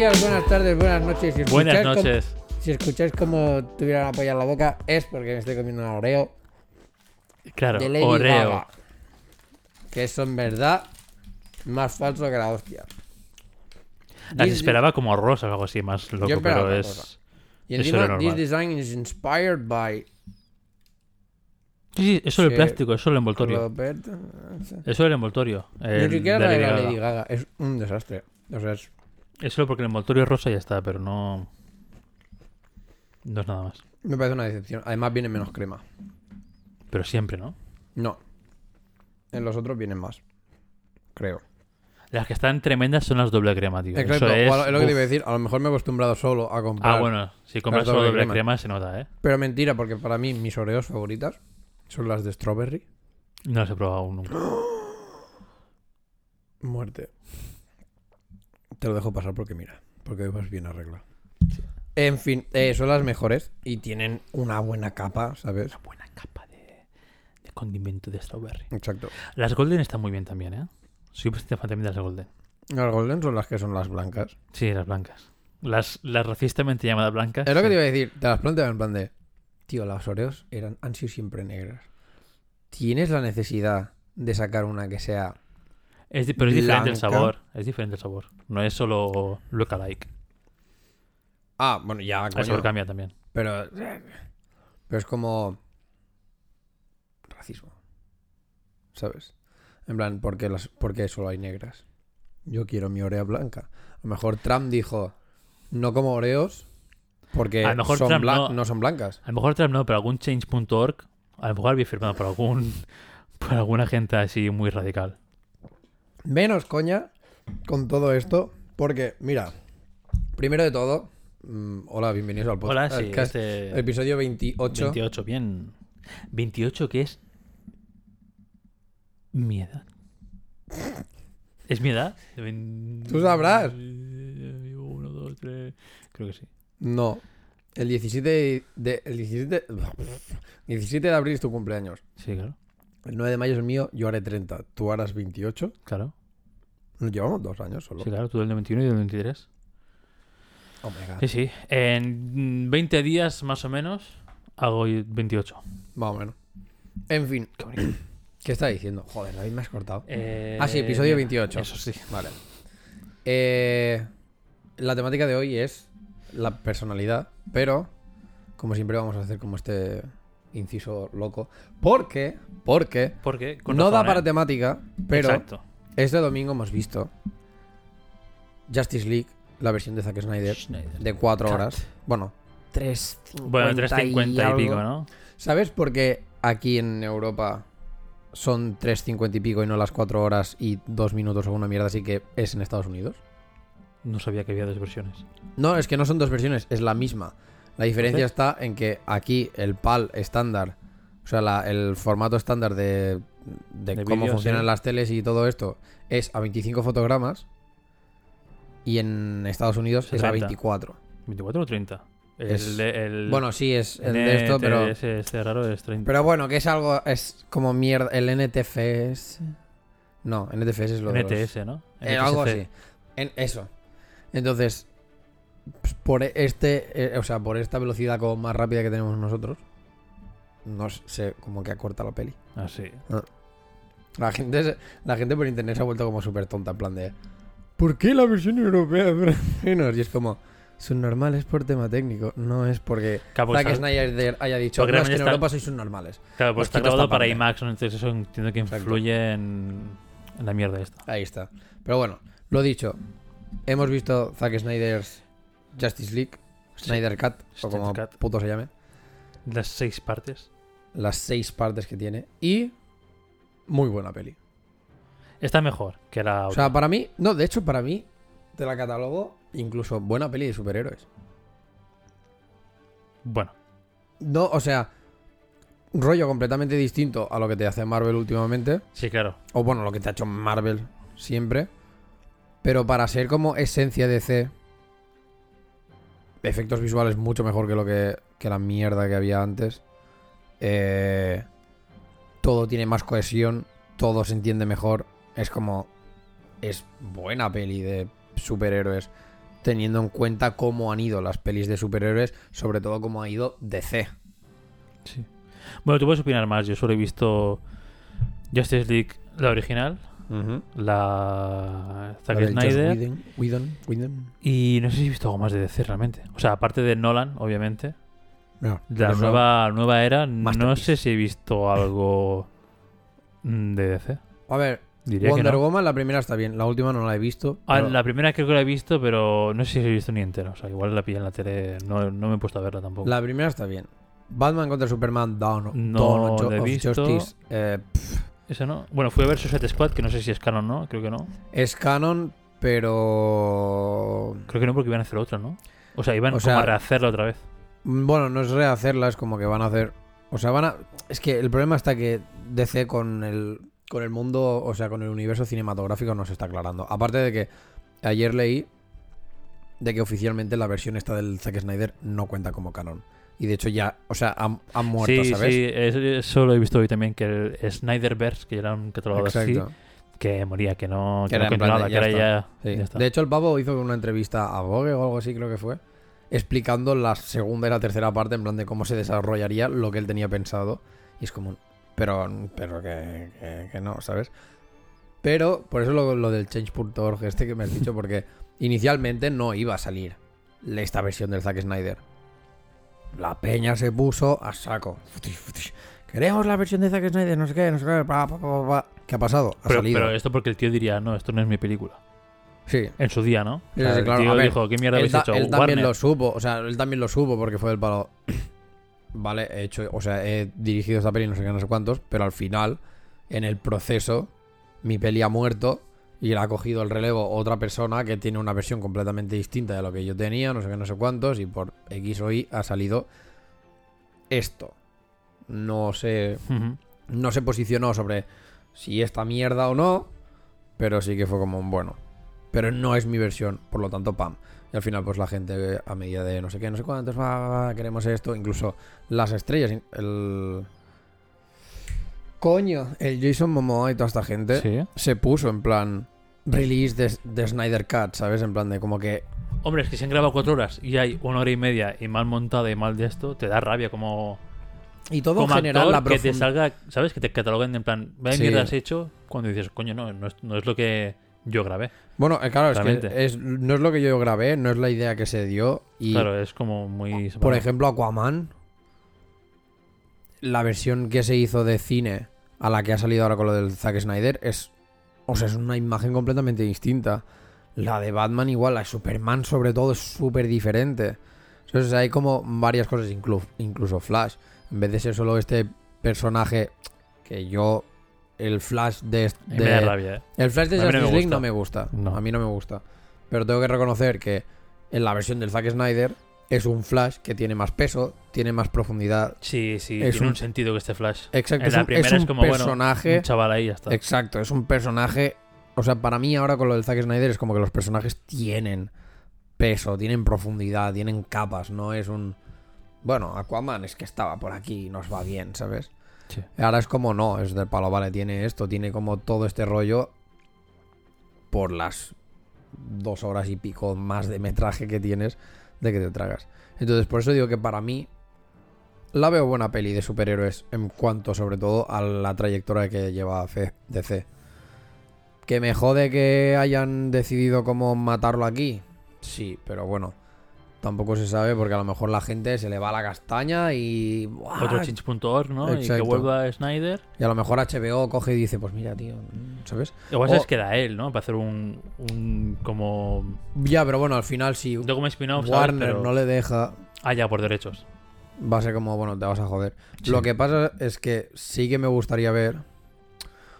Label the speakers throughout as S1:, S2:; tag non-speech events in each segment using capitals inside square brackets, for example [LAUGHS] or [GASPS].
S1: días, buenas tardes, buenas noches. Si
S2: Buenas noches.
S1: si escucháis como tuviera una polla en la boca, es porque me estoy comiendo un Oreo
S2: Claro,
S1: de Lady
S2: Oreo.
S1: Gaga. Que eso en verdad más falso que la hostia.
S2: Las
S1: This-
S2: esperaba como rosa o algo así, más loco, pero es.
S1: cosa. Y encima, this design is inspired by
S2: Sí, sí, eso del
S1: Sí.
S2: plástico, eso del envoltorio.
S1: Robert.
S2: Eso del envoltorio.
S1: Ni
S2: el
S1: siquiera
S2: de
S1: la de
S2: Lady
S1: la
S2: Gaga.
S1: Es un desastre. O sea, es-
S2: Es solo porque el envoltorio es rosa y ya está, pero no. No es nada más.
S1: me parece una decepción. Además, viene menos crema.
S2: Pero siempre, ¿no?
S1: No. En los otros vienen más. Creo.
S2: Las que están tremendas son las doble crema, tío.
S1: Exacto.
S2: Eso es.
S1: lo que te iba a decir. A lo mejor me he acostumbrado solo a comprar.
S2: Ah, bueno, si compras solo
S1: doble
S2: doble
S1: crema.
S2: crema. se nota, ¿eh?
S1: Pero mentira, porque para mí mis Oreos favoritas son las de strawberry.
S2: No las he probado aún nunca. [GASPS]
S1: Muerte. Te lo dejo pasar porque mira, porque vas bien arreglado. En fin, eh, son las mejores y tienen una buena capa, ¿sabes?
S2: Buena capa de, de condimento de strawberry.
S1: Exacto.
S2: Las golden están muy bien también, ¿eh? Soy bastante fan también de las golden.
S1: Las golden son las que son las blancas.
S2: Sí, las blancas. Las, las racistamente llamadas blancas.
S1: Es lo que te iba a decir, te las planteaba en plan de, tío, las Oreos eran, han sido siempre negras. ¿Tienes la necesidad de sacar una que sea...
S2: Es pero es diferente el sabor. Es diferente el sabor. No es solo lookalike.
S1: Ah, bueno, ya,
S2: El sabor cambia también.
S1: Pero. Pero es como. Racismo. ¿Sabes? En plan, ¿por qué, las, por qué solo hay negras? Yo quiero mi Oreo blanca. A lo mejor Trump dijo: No como Oreos porque
S2: A lo mejor
S1: son
S2: Trump no.
S1: no son blancas.
S2: A lo mejor Trump no, pero algún change.org a lo mejor había firmado por algún [LAUGHS] por alguna gente así muy radical.
S1: Menos coña con todo esto. Porque, mira, primero de todo. mm, hola, bienvenidos al
S2: Hola,
S1: podcast.
S2: sí, este
S1: Episodio 28.
S2: 28, bien. 28 que es mi edad. ¿Es mi edad? [LAUGHS]
S1: Tú sabrás.
S2: Uno, dos, tres. Creo que sí.
S1: No. El 17 de, el 17, 17 [LAUGHS] de abril es tu cumpleaños.
S2: Sí, claro.
S1: El 9 de mayo es el mío, yo haré 30. Tú harás 28.
S2: Claro.
S1: Nos llevamos dos años solo.
S2: Sí, claro. Tú del 21 y del 23.
S1: Oh my God.
S2: Sí, sí. En 20 días más o menos hago 28.
S1: Más o menos. En fin,
S2: Qué. [CLEARS THROAT]
S1: ¿qué está diciendo? Joder, David me has cortado.
S2: Eh,
S1: Ah, sí, episodio 28.
S2: Eso sí.
S1: Vale. Eh, la temática de hoy es la personalidad, pero como siempre vamos a hacer como este inciso loco. Porque, porque
S2: Porque con
S1: no da para
S2: ¿eh?
S1: temática, pero
S2: Exacto.
S1: este domingo hemos visto Justice League, la versión de Zack Snyder,
S2: Schneider.
S1: de 4
S2: Cut.
S1: horas. Bueno, 3.50
S2: Bueno, 3.50 y,
S1: algo.
S2: pico, ¿no?
S1: ¿Sabes por qué aquí en Europa son 3.50 y pico y no las 4 horas y 2 minutos o una mierda así que es en Estados Unidos?
S2: No sabía que había dos versiones.
S1: No, es que no son dos versiones, es la misma. La diferencia
S2: Entonces-
S1: está en que aquí el PAL estándar, o sea, la- el formato estándar de, de
S2: De
S1: cómo funcionan
S2: sí.
S1: las teles y todo esto es a 25 fotogramas y en Estados Unidos es a
S2: 60.
S1: 24.
S2: ¿24 o 30? El,
S1: Es-
S2: de- el
S1: Bueno, sí, es el de esto, pero...
S2: Ese, este raro es 30.
S1: Pero bueno, que es algo, es como mierda. El NTFS. No, NTFS es lo de los-
S2: NTS, ¿no?
S1: Eh, algo así. En eso. Entonces, por este, eh, o sea, por esta velocidad como más rápida que tenemos nosotros, no sé, como que acorta la peli.
S2: Ah, sí.
S1: La gente, se- la gente por internet se ha vuelto como súper tonta, en plan de, ¿por qué la versión europea [LAUGHS] dura menos? Y es como, subnormales por tema técnico, no es porque
S2: Claro, porque
S1: Zack
S2: está-
S1: Snyder haya dicho,
S2: Porque
S1: no, es que en
S2: está-
S1: Europa sois subnormales.
S2: claro, pues está
S1: quito esta
S2: grabado para
S1: parte.
S2: IMAX, ¿no? entonces eso entiendo que
S1: Exacto.
S2: influye en, en la mierda esta.
S1: Ahí está. Pero bueno, lo dicho, hemos visto Zack Snyder's Justice League, Snyder Cut, o como
S2: Cut.
S1: puto se llame,
S2: Las seis partes.
S1: las seis partes que tiene, y muy buena peli.
S2: Está mejor que la
S1: O sea, para mí, no, de hecho, para mí, te la catalogo incluso buena peli de superhéroes.
S2: bueno,
S1: No, o sea, un rollo completamente distinto a lo que te hace Marvel últimamente,
S2: sí, claro.
S1: o bueno, lo que te ha hecho Marvel siempre, pero para ser como esencia DC, efectos visuales mucho mejor que lo que, la mierda que había antes. Eh, todo tiene más cohesión, todo se entiende mejor. Es como. Es buena peli de superhéroes. teniendo en cuenta cómo han ido las pelis de superhéroes, sobre todo cómo ha ido DC.
S2: Sí. Bueno, tú puedes opinar más. Yo solo he visto Justice League, la original, la Zack
S1: La
S2: Snyder.
S1: Whedon, Whedon, Whedon.
S2: Y no sé si he visto algo más de DC realmente. O sea, aparte de Nolan, obviamente.
S1: No,
S2: la nueva, nueva era, no sé si he visto algo mm, de DC.
S1: A ver,
S2: Diría
S1: Wonder
S2: no.
S1: Woman la primera está bien, la última no la he visto.
S2: Ah,
S1: pero-
S2: la primera creo que la he visto, pero no sé si la he visto ni entera. O sea, igual la pillé en la tele, no, no me he puesto a verla tampoco.
S1: La primera está bien. Batman contra Superman, Dawn,
S2: No
S1: Dawn of of
S2: visto.
S1: Justice. eh, pff,
S2: Esa no. Bueno, fui a ver Suicide Squad, que no sé si es canon o no, creo que no.
S1: es canon, pero.
S2: Creo que no porque iban a hacer otra, ¿no? O sea, iban
S1: O
S2: como
S1: sea-
S2: a rehacerla otra vez.
S1: Bueno, no es rehacerla, es como que van a hacer. O sea, van a. Es que el problema está que DC con el. Con el mundo, o sea, con el universo cinematográfico no se está aclarando. Aparte de que ayer leí de que oficialmente la versión esta del Zack Snyder no cuenta como canon. Y de hecho ya, o sea, han, han muerto,
S2: sí,
S1: ¿sabes?
S2: sí, es- eso lo he visto hoy también, que el Snyderverse, que era un catalogado así,
S1: Exacto.
S2: que moría, que no,
S1: Que
S2: que
S1: era
S2: no continuaba, que
S1: ya
S2: era
S1: está.
S2: ya,
S1: Sí.
S2: ya está.
S1: De hecho, el pavo hizo una entrevista a Vogue o algo así, creo que fue, explicando la segunda y la tercera parte, en plan de cómo se desarrollaría lo que él tenía pensado. Y es como, pero, pero que, que- que no, ¿sabes? Pero, por eso lo, lo del change.org, este que me has dicho, porque [LAUGHS] inicialmente no iba a salir esta versión del Zack Snyder. La peña se puso a saco. Queremos la versión de Zack Snyder, no sé qué, no sé qué. pa, pa, pa, pa. ¿Qué ha pasado? Ha
S2: pero,
S1: salido.
S2: pero esto porque el tío diría, no, esto no es mi película.
S1: Sí,
S2: En su día, ¿no?
S1: Sí, sí,
S2: el
S1: claro.
S2: tío
S1: ver,
S2: dijo, ¿qué mierda habéis hecho?
S1: él también
S2: Warner.
S1: lo supo, o sea, él también lo supo porque fue el palo. [CLEARS THROAT] Vale, he hecho, o sea, he dirigido esta peli, no sé qué, no sé cuántos, pero al final, en el proceso, mi peli ha muerto y le ha cogido el relevo otra persona que tiene una versión completamente distinta de lo que yo tenía, no sé qué, no sé cuántos, y por X o Y ha salido esto. No sé, no se posicionó sobre si esta mierda o no, pero sí que fue como un bueno. Pero no es mi versión, por lo tanto, pam. Y al final, pues la gente, a medida de no sé qué, no sé cuántos, va, queremos esto, incluso las estrellas, el. Coño, el Jason Momoa y toda esta gente
S2: Sí.
S1: se puso en plan release de, de Snyder Cut, ¿sabes? En plan de como que.
S2: Hombre, es que si han grabado cuatro horas y hay una hora y media y mal montada y mal de esto, te da rabia como,
S1: Y todo
S2: como
S1: en general,
S2: actor
S1: la
S2: que te salga, ¿sabes? Que te cataloguen en plan, vaya
S1: Sí.
S2: mierda has hecho, cuando dices, coño, no, no es, no es lo que yo grabé.
S1: Bueno, eh, claro, es que
S2: Realmente.
S1: es, no es lo que yo grabé, no es la idea que se dio. Y
S2: Claro, es como muy...
S1: Por ejemplo, Aquaman, la versión que se hizo de cine a la que ha salido ahora con lo del Zack Snyder es, o sea, es una imagen completamente distinta. La de Batman igual, la de Superman sobre todo es súper diferente. Entonces hay como varias cosas, inclu- incluso Flash. En vez de ser solo este personaje que yo, el Flash de...
S2: me da
S1: de-
S2: rabia, ¿eh?
S1: el Flash de
S2: mí no me
S1: Justice League
S2: gusta.
S1: no me gusta.
S2: No.
S1: A mí no me gusta. Pero tengo que reconocer que en la versión del Zack Snyder es un Flash que tiene más peso, tiene más profundidad.
S2: Sí, sí,
S1: Es
S2: tiene
S1: un-
S2: un sentido que este Flash.
S1: Exacto,
S2: En
S1: es
S2: la
S1: un,
S2: primera
S1: es
S2: es
S1: un
S2: bueno,
S1: personaje.
S2: Un chaval ahí ya está.
S1: exacto, es un personaje. O sea, para mí ahora con lo del Zack Snyder es como que los personajes tienen peso, tienen profundidad, tienen capas, no es un. Bueno, Aquaman es que estaba por aquí y nos va bien, ¿sabes?
S2: Sí.
S1: Ahora es como no, es del palo, vale, tiene esto, tiene como todo este rollo por las dos horas y pico más de metraje que tienes de que te tragas. Entonces, por eso digo que para mí la veo buena peli de superhéroes en cuanto sobre todo a la trayectoria que lleva DC. Que me jode que hayan decidido cómo matarlo aquí. Sí, pero bueno. Tampoco se sabe porque a lo mejor la gente se le va la castaña y... ¡buah!
S2: Otro change.org, ¿no? Y que vuelva Snyder.
S1: Y a lo mejor HBO coge y dice, pues mira, tío, ¿sabes?
S2: Igual
S1: O-
S2: se queda él, ¿no? Para hacer un, un como...
S1: Ya, pero bueno, al final si. Warner
S2: Pero-
S1: no le deja,
S2: Ah, ya, por derechos.
S1: va a ser como, bueno, te vas a joder.
S2: Sí.
S1: Lo que pasa es que sí que me gustaría ver.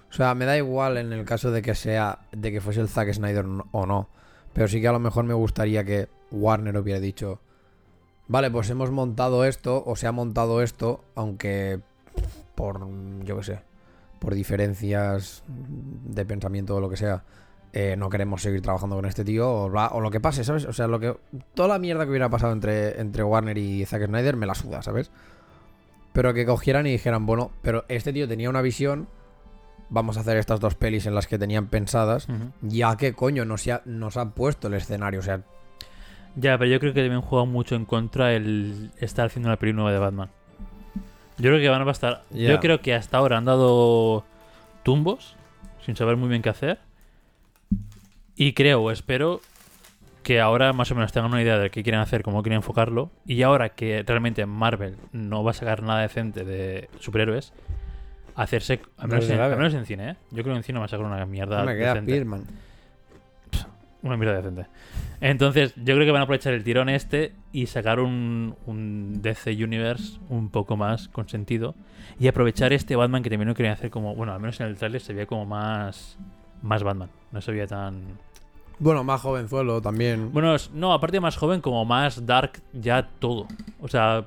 S1: O sea, me da igual en el caso de que sea, de que fuese el Zack Snyder o no. Pero sí que a lo mejor me gustaría que Warner hubiera dicho, vale, pues hemos montado esto, o se ha montado esto, aunque por, yo qué sé, por diferencias de pensamiento o lo que sea, eh, no queremos seguir trabajando con este tío, o, o lo que pase, ¿sabes? O sea, lo que toda la mierda que hubiera pasado entre, entre Warner y Zack Snyder me la suda, ¿sabes? Pero que cogieran y dijeran, bueno, pero este tío tenía una visión, vamos a hacer estas dos pelis en las que tenían pensadas, ya que coño nos ha, nos ha puesto el escenario, o sea,
S2: Ya, pero yo creo que también juega mucho en contra el estar haciendo una peli nueva de Batman. Yo creo que van a.
S1: Ya.
S2: Yo creo que hasta ahora han dado tumbos sin saber muy bien qué hacer. Y creo espero que ahora más o menos tengan una idea de qué quieren hacer, cómo quieren enfocarlo. Y ahora que realmente Marvel no va a sacar nada decente de superhéroes, hacerse. Al
S1: No
S2: menos, en,
S1: sabe.
S2: al menos en cine, ¿eh? Yo creo que en cine va a sacar una mierda.
S1: Me queda
S2: decente.
S1: Spearman.
S2: Una mierda decente. Entonces, yo creo que van a aprovechar el tirón este y sacar un, un DC Universe un poco más con sentido. Y aprovechar este Batman que también lo querían hacer como. Bueno, al menos en el trailer se veía como más. Más Batman. No se veía tan.
S1: Bueno, más jovenzuelo también.
S2: Bueno, no, aparte de más joven, como más dark ya todo. O sea,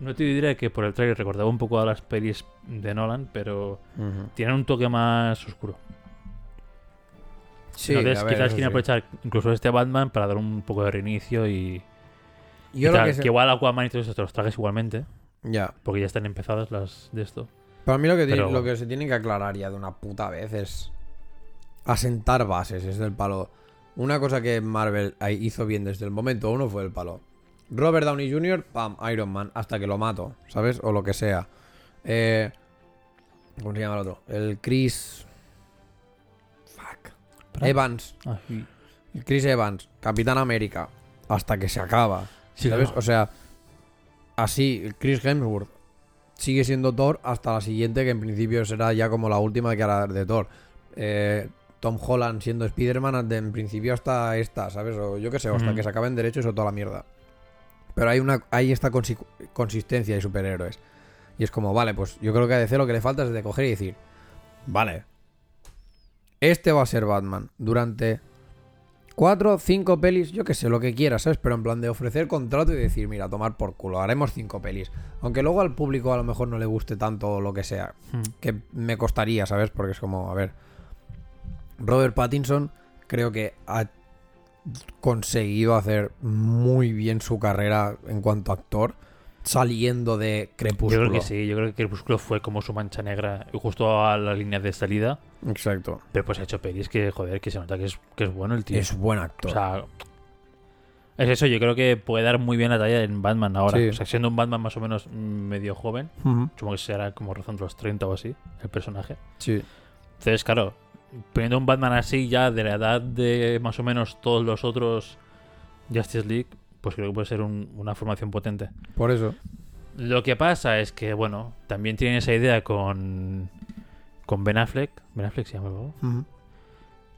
S2: no te diré que por el trailer recordaba un poco a las pelis de Nolan, pero tienen un toque más oscuro.
S1: Sí,
S2: Entonces,
S1: ver,
S2: quizás quieren
S1: sí.
S2: aprovechar incluso este Batman para dar un poco de reinicio y. y
S1: Yo lo
S2: tal,
S1: que
S2: que,
S1: sé-
S2: igual Aquaman y todo eso te los trajes igualmente,
S1: Ya.
S2: porque ya están empezadas las de esto.
S1: Para mí lo que, tiene- lo que se tiene que aclarar ya de una puta vez es asentar bases, es el palo. Una cosa que Marvel hizo bien desde el momento uno fue el palo. Robert Downey Jr., pam, Iron Man, hasta que lo mato, ¿sabes? O lo que sea. Eh, ¿Cómo se llama el otro? El Chris... Fuck. Evans.
S2: Ah,
S1: El Chris Evans, Capitán América, hasta que se acaba.
S2: Sí,
S1: ¿Sabes?
S2: claro.
S1: O sea, así, Chris Hemsworth sigue siendo Thor hasta la siguiente, que en principio será ya como la última que hará de Thor. Eh, Tom Holland siendo Spider-Man de- en principio hasta esta, ¿sabes? O yo qué sé, hasta que se acaben derechos o toda la mierda. Pero hay una hay esta consi- consistencia de superhéroes. Y es como, vale, pues yo creo que a DC lo que le falta es de coger y decir, vale, este va a ser Batman durante cuatro, cinco pelis, yo qué sé, lo que quieras, ¿sabes? Pero en plan de ofrecer contrato y decir, mira, tomar por culo, haremos cinco pelis. Aunque luego al público a lo mejor no le guste tanto lo que sea,
S2: Hmm.
S1: que me costaría, ¿sabes? Porque es como, a ver, Robert Pattinson creo que ha conseguido hacer muy bien su carrera en cuanto a actor, saliendo de
S2: Yo
S1: Crepúsculo.
S2: creo que sí, yo creo que Crepúsculo fue como su mancha negra justo a la línea de salida.
S1: Exacto.
S2: Pero pues ha hecho pelis que, joder, que se nota que es, que es bueno el tío.
S1: Es buen actor.
S2: O sea, es eso, yo creo que puede dar muy bien la talla en Batman ahora.
S1: Sí.
S2: O sea, siendo un Batman más o menos medio joven,
S1: Ujú.
S2: supongo que será como rozando los 30 o así, el personaje.
S1: Sí.
S2: Entonces, claro, poniendo un Batman así ya de la edad de más o menos todos los otros Justice League, pues creo que puede ser un- una formación potente.
S1: Por eso.
S2: Lo que pasa es que, bueno, también tienen esa idea con, con Ben Affleck. Ben Affleck se llama el pavo,
S1: Ujú.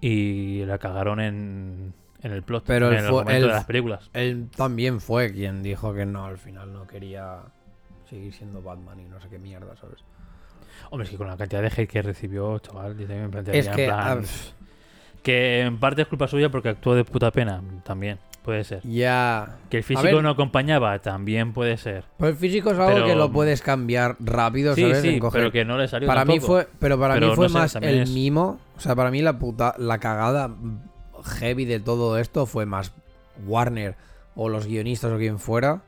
S2: Y la cagaron en, en el plot,
S1: Pero
S2: en
S1: él
S2: el
S1: fue- él-
S2: de las películas.
S1: Él también fue quien dijo que no, al final no quería seguir siendo Batman y no sé qué mierda, ¿sabes?
S2: Hombre, es que con la cantidad de hate que recibió, chaval, yo también me plantearía
S1: Es
S2: en
S1: que,
S2: plan, que en parte es culpa suya porque actuó de puta pena, también, puede ser.
S1: ya.
S2: Que el físico
S1: ver.
S2: no acompañaba, también puede ser.
S1: Pues el físico es algo
S2: Pero-
S1: que lo puedes cambiar rápido,
S2: Sí,
S1: ¿sabes?
S2: sí, pero que no le salió
S1: para mí fue, pero para
S2: Pero
S1: mí fue
S2: no
S1: más el
S2: es-
S1: mimo, o sea, para mí la puta, la cagada heavy de todo esto fue más Warner o los guionistas o quien fuera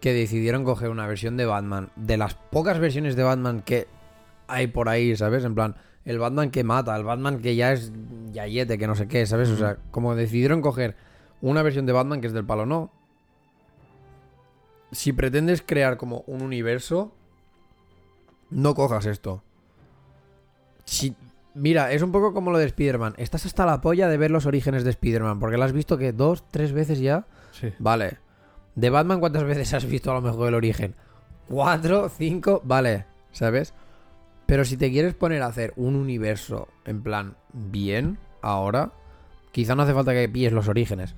S1: que decidieron coger una versión de Batman, de las pocas versiones de Batman que hay por ahí, ¿sabes? En plan, el Batman que mata, el Batman que ya es yayete, que no sé qué, ¿sabes? O sea, como decidieron coger una versión de Batman que es del palo, no. Si pretendes crear como un universo, no cojas esto. Si, mira, es un poco como lo de Spider-Man. Estás hasta la polla de ver los orígenes de Spider-Man, porque lo has visto que dos, tres veces ya.
S2: Sí.
S1: Vale. De Batman, ¿cuántas veces has visto a lo mejor el origen? ¿Cuatro? ¿Cinco? Vale, ¿sabes? Pero si te quieres poner a hacer un universo en plan bien, ahora, quizá no hace falta que pilles los orígenes,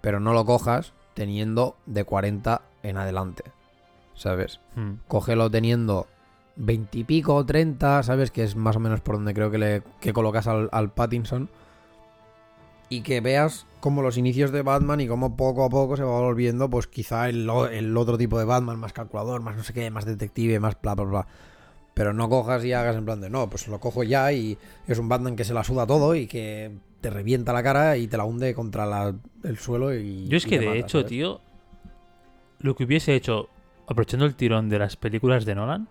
S1: pero no lo cojas teniendo de 40 en adelante, ¿sabes?
S2: Mm.
S1: Cógelo teniendo 20 y pico o 30, ¿sabes? Que es más o menos por donde creo que, le, que colocas al, al Pattinson. Y que veas como los inicios de Batman y cómo poco a poco se va volviendo, pues quizá el, el otro tipo de Batman, más calculador, más no sé qué, más detective, más bla, bla, bla. Pero no cojas y hagas en plan de, no, pues lo cojo ya y es un Batman que se la suda todo y que te revienta la cara y te la hunde contra la- el suelo y...
S2: Yo es
S1: y
S2: que de
S1: mata,
S2: hecho,
S1: ¿sabes?
S2: tío, lo que hubiese hecho, aprovechando el tirón de las películas de Nolan,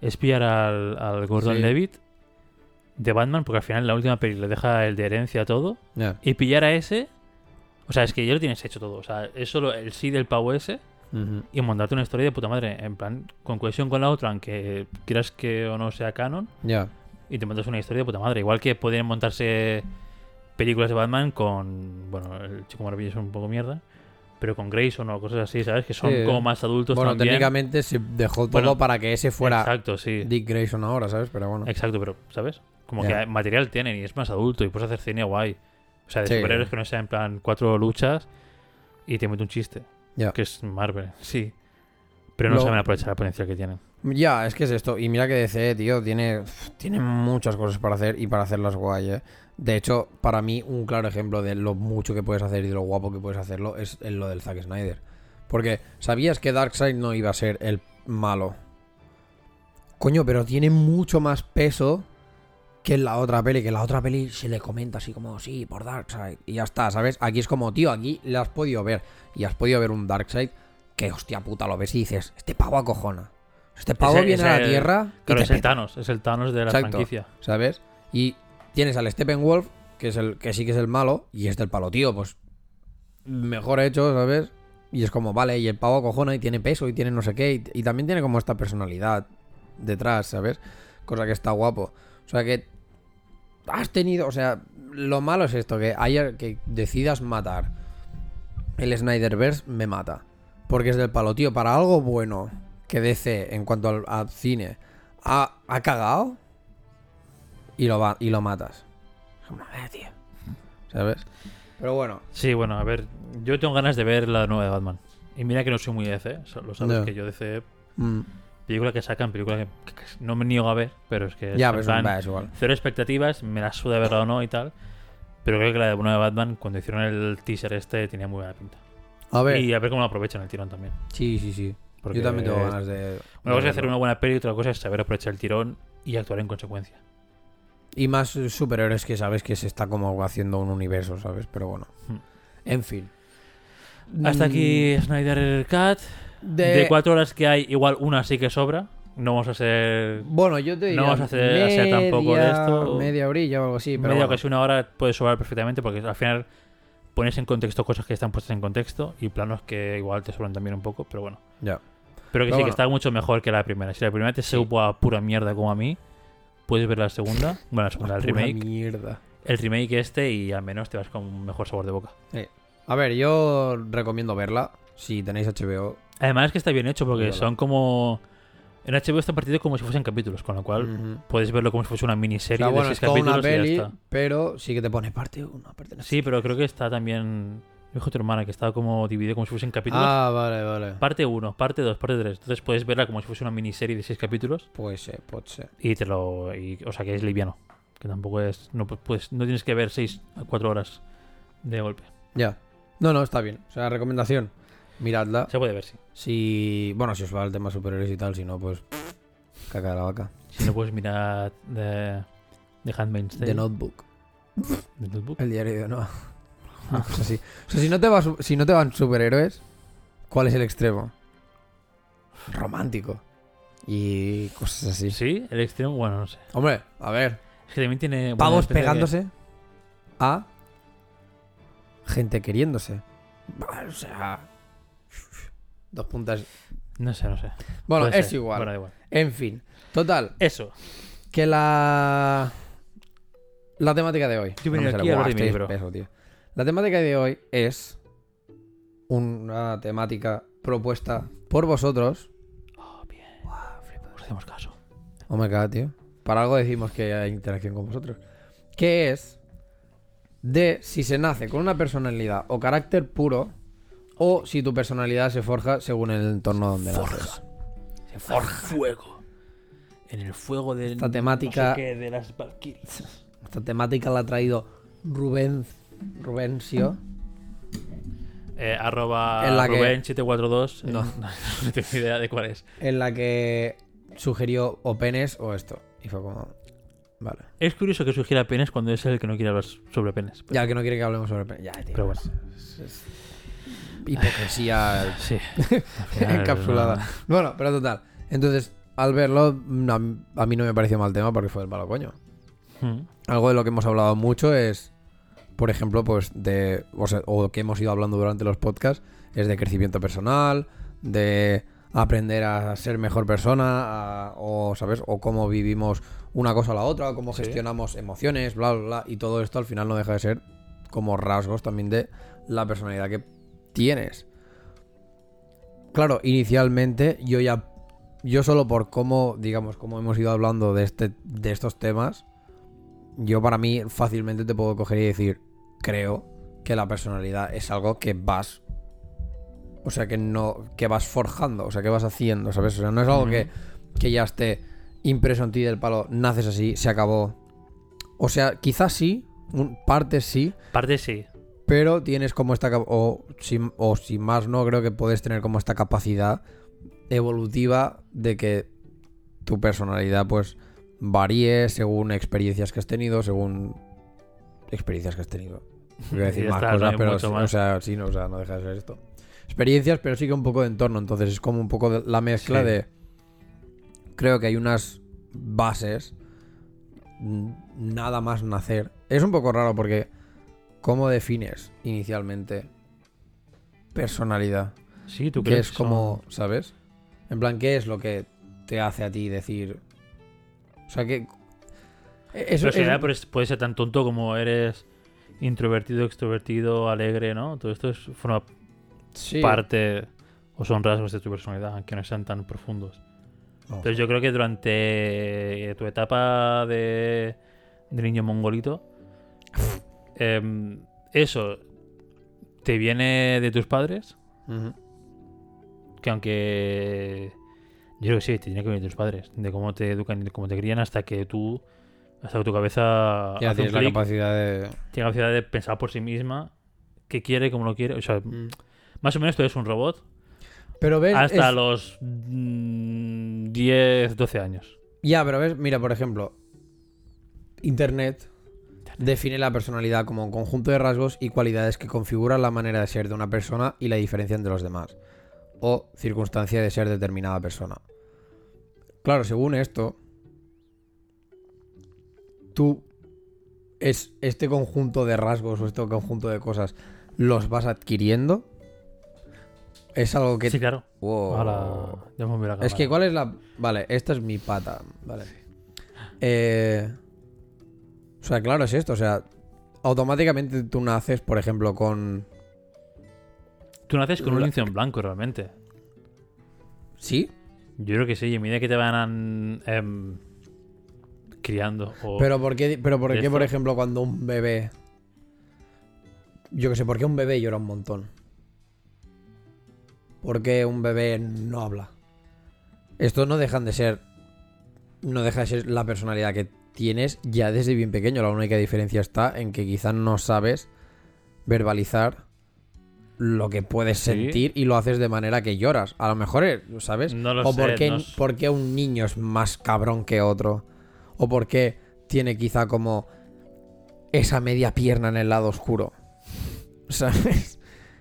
S2: es pillar al, al Gordon
S1: Sí.
S2: Levitt de Batman, porque al final en la última peli le deja el de herencia todo, y pillar a ese O sea, es que ya lo tienes hecho todo. O sea, es solo el sí del pavo ese Y montarte una historia de puta madre. En plan, con cohesión con la otra, aunque quieras que o no sea canon,
S1: Ya.
S2: y te montas una historia de puta madre. Igual que podrían montarse películas de Batman con. Bueno, el chico maravilloso es un poco mierda. Pero con Grayson o cosas así, ¿sabes? Que son
S1: Sí.
S2: como más adultos
S1: Bueno,
S2: también.
S1: técnicamente se dejó todo
S2: Bueno,
S1: para que ese fuera
S2: Exacto, sí.
S1: Dick Grayson ahora, ¿sabes? Pero bueno.
S2: Exacto, pero, ¿sabes? Como que material tienen y es más adulto y puedes hacer cine guay. O sea, de
S1: Sí.
S2: superhéroes que no sean en plan cuatro luchas y te mete un chiste.
S1: Ya.
S2: Que es Marvel, sí. Pero no
S1: Lo-
S2: saben aprovechar el potencial que tienen.
S1: Ya, es que es esto. Y mira que DC, tío, tiene, tiene muchas cosas para hacer y para hacerlas guay, ¿eh? De hecho, para mí, un claro ejemplo de lo mucho que puedes hacer y de lo guapo que puedes hacerlo es en lo del Zack Snyder. Porque sabías que Darkseid no iba a ser el malo. Coño, pero tiene mucho más peso que en la otra peli. Que en la otra peli se le comenta así como, sí, por Darkseid. Y ya está, ¿sabes? Aquí es como, tío, aquí le has podido ver. Y has podido ver un Darkseid que, hostia puta, lo ves y dices, este pavo acojona. Este pavo
S2: Ese-
S1: viene a la Tierra
S2: Claro, es el. Thanos, es el Thanos de la
S1: Exacto.
S2: franquicia.
S1: ¿sabes? Y tienes al Steppenwolf, que es el que sí que es el malo, y es del palo, tío, pues mejor hecho, ¿sabes? Y es como, vale, y el pavo acojona y tiene peso y tiene no sé qué, y, y también tiene como esta personalidad detrás, ¿sabes? Cosa que está guapo. O sea que has tenido, o sea, lo malo es esto, que haya, que decidas matar el Snyderverse me mata. Porque es del palo, tío, para algo bueno que DC en cuanto al, al cine ha, ha cagado y lo, va, y lo matas. Tío. ¿Sabes? Pero bueno,
S2: Sí, bueno, a ver, yo tengo ganas de ver la nueva de Batman. Y mira que no soy muy DC, lo sabes que yo DC,
S1: mm,
S2: película que sacan, película que, que- que no me niego a ver, pero es que
S1: ya, va, es igual.
S2: cero expectativas, me la suda verla o no y tal. Pero creo que la de nueva Batman, cuando hicieron el teaser este, tenía muy buena pinta.
S1: A ver,
S2: Y a ver cómo lo aprovechan el tirón también.
S1: sí, sí, sí.
S2: Porque
S1: Yo también tengo ganas de.
S2: Una cosa
S1: de
S2: es hacer una buena peli otra cosa es saber aprovechar el tirón y actuar en consecuencia.
S1: Y más superhéroes que sabes que se está como haciendo un universo, ¿sabes? Pero bueno.
S2: Hmm.
S1: En fin.
S2: Hasta
S1: Mm,
S2: aquí Snyder Cut.
S1: De,
S2: De cuatro horas que hay, igual una sí que sobra. No vamos a ser.
S1: Bueno, yo te diría.
S2: No vamos a hacer- hacer tampoco de esto.
S1: Media orilla o algo así, pero.
S2: media
S1: bueno.
S2: casi una hora puede sobrar perfectamente porque al final pones en contexto cosas que están puestas en contexto y planos que igual te sobran también un poco, pero bueno.
S1: Ya.
S2: Pero que
S1: Pero
S2: sí,
S1: bueno.
S2: que está mucho mejor que la primera. Si la primera te supo a pura mierda como a mí, puedes ver la segunda. [LAUGHS] Bueno, la segunda, el remake.
S1: mierda.
S2: El remake este y al menos te vas con un mejor sabor de boca.
S1: A ver, yo recomiendo verla. Si tenéis HBO.
S2: Además es que está bien hecho porque son como... En HBO están partidos como si fuesen capítulos, con lo cual
S1: Ujú.
S2: puedes verlo como si fuese una
S1: O
S2: miniserie
S1: sea, bueno,
S2: de
S1: es
S2: seis
S1: toda una
S2: capítulos y
S1: peli,
S2: ya está.
S1: pero sí que te pone parte 1, parte
S2: Sí, pero creo que está también... Dijo tu hermana que estaba como dividido como si fuesen capítulos.
S1: Ah, vale, vale.
S2: Parte 1, parte 2, parte 3. Entonces puedes verla como si fuese una miniserie de 6 capítulos
S1: Pues sí, puede ser.
S2: y te lo. y- o sea, que es liviano. Que tampoco es. No, pu- pues, no tienes que ver 6 a 4 horas de golpe.
S1: Ya. No, no, está bien. O sea, recomendación. Miradla.
S2: Se puede ver, sí.
S1: Si. Bueno, si os va el tema superhéroes y tal, si no, pues. Caca de la vaca.
S2: Si no puedes mirar de. de Handmaid's Tale.
S1: The Notebook.
S2: de Notebook.
S1: El diario de Noah. Cosa [LAUGHS] así. O sea, si no, te va, si no te van superhéroes, ¿cuál es el extremo? Romántico. Y cosas así.
S2: Sí, el extremo, bueno, no sé.
S1: Hombre, a ver.
S2: Es que también tiene.
S1: Pavos pegándose a gente queriéndose. O sea. Dos puntas.
S2: No sé, no sé.
S1: Bueno,
S2: Puede
S1: es
S2: ser.
S1: igual.
S2: Bueno, da igual.
S1: En fin. Total.
S2: Eso.
S1: Que la. La temática de hoy.
S2: Yo
S1: me
S2: aquí a hablar
S1: Buah,
S2: de mi
S1: estoy
S2: libro.
S1: espeso, tío. La temática de hoy es. Una temática propuesta por vosotros.
S2: Oh, bien. Os hacemos caso.
S1: Oh my god, tío. Para algo decimos que hay interacción con vosotros. Que es de si se nace con una personalidad o carácter puro o si tu personalidad se forja según el entorno donde naces.
S2: Se forja. fuego. En el fuego de.
S1: Esta temática-
S2: no sé qué, de las Valkyries. [LAUGHS]
S1: Esta temática la ha traído Rubén Rubencio.
S2: Eh, arroba
S1: En la que-
S2: Rubén742.
S1: No. [LAUGHS]
S2: no tengo ni idea de cuál es.
S1: en la que sugirió o penes o esto. Y fue como. Vale.
S2: Es curioso que sugiera penes cuando es el que no quiere hablar sobre penes.
S1: Ya que no quiere que hablemos sobre penes. Ya, tío.
S2: Pero bueno.
S1: es- es hipocresía [LAUGHS]
S2: Sí. [LAUGHS]
S1: Encapsulada.
S2: no.
S1: Bueno, pero total. Entonces, al verlo, a, mí no me pareció mal tema porque fue el palo coño.
S2: Mm.
S1: Algo de lo que hemos hablado mucho es por ejemplo, pues de. O, sea, o que hemos ido hablando durante los podcasts, es de crecimiento personal, de aprender a ser mejor persona, a- o, ¿sabes? O cómo vivimos una cosa a la otra, o cómo
S2: Sí.
S1: gestionamos emociones, bla, bla, bla. Y todo esto al final no deja de ser como rasgos también de la personalidad que tienes. Claro, inicialmente yo ya. Yo solo por cómo, digamos, cómo hemos ido hablando de, este, de estos temas, yo para mí fácilmente te puedo coger y decir, creo que la personalidad es algo que vas. O sea, que no. que vas forjando, o sea, que vas haciendo, ¿sabes? O sea, no es algo que, que ya esté impreso en ti del palo, naces así, se acabó. O sea, quizás sí, parte sí,
S2: Parte sí.
S1: Pero tienes como esta o si, o si más no creo que puedes tener como esta capacidad evolutiva de que tu personalidad pues varíe según experiencias que has tenido según experiencias que has tenido [LAUGHS] voy a decir más
S2: está,
S1: cosas pero
S2: mucho
S1: sí,
S2: más.
S1: o sea sí no o sea no deja de ser esto experiencias pero sí que un poco de entorno entonces es como un poco de la mezcla
S2: Sí.
S1: de creo que hay unas bases nada más nacer es un poco raro porque ¿Cómo defines inicialmente personalidad?
S2: Sí, tú
S1: Que
S2: crees
S1: es
S2: que
S1: como,
S2: son-
S1: ¿sabes? En plan, ¿qué es lo que te hace a ti decir? O sea, que... Eso,
S2: Pero
S1: eso-
S2: pues, puede ser tan tonto como eres introvertido, extrovertido, alegre, ¿no? Todo esto es, forma
S1: sí.
S2: parte o son rasgos de tu personalidad, aunque no sean tan profundos.
S1: Oh.
S2: Entonces yo creo que durante tu etapa de, de niño mongolito, em, eso te viene de tus padres, que aunque yo creo que sí, te tiene que venir de tus padres, de cómo te educan y de cómo te crían hasta que tú, hasta que tu cabeza
S1: Ya tienes la capacidad de...
S2: tiene la capacidad de pensar por sí misma, qué quiere, cómo lo quiere, o sea,
S1: Mm.
S2: más o menos tú eres un robot
S1: Pero ves...
S2: hasta
S1: es-
S2: los mm, 10, 12 años.
S1: Ya, pero ves, mira, por ejemplo, Internet define la personalidad como un conjunto de rasgos y cualidades que configuran la manera de ser de una persona y la diferencian de los demás, o circunstancia de ser determinada persona. Claro, según esto, tú es este conjunto de rasgos o este conjunto de cosas los vas adquiriendo. Es algo que
S2: Sí, claro.
S1: Wow.
S2: Ahora, ya me voy a
S1: Es que. ¿cuál es la...? Vale, esta es mi pata. Vale. Eh... O sea, claro, es esto. O sea, automáticamente tú naces, por ejemplo, con...
S2: Tú naces con un lienzo en blanco realmente.
S1: ¿Sí?
S2: Yo creo que sí, y a medida que te van em, criando o
S1: Pero ¿por qué, pero por,
S2: ¿Y
S1: qué por ejemplo, cuando un bebé... Yo que sé, ¿por qué un bebé llora un montón? ¿Por qué un bebé no habla? Esto no dejan de ser... No deja de ser la personalidad que tienes ya desde bien pequeño. La única diferencia está en que quizás no sabes verbalizar lo que puedes
S2: Sí.
S1: sentir y lo haces de manera que lloras. A lo mejor, eh, ¿sabes?
S2: No lo
S1: o
S2: sé,
S1: por, qué,
S2: no s-
S1: por qué un niño es más cabrón que otro. O por qué tiene quizá como esa media pierna en el lado oscuro. [LAUGHS] ¿Sabes?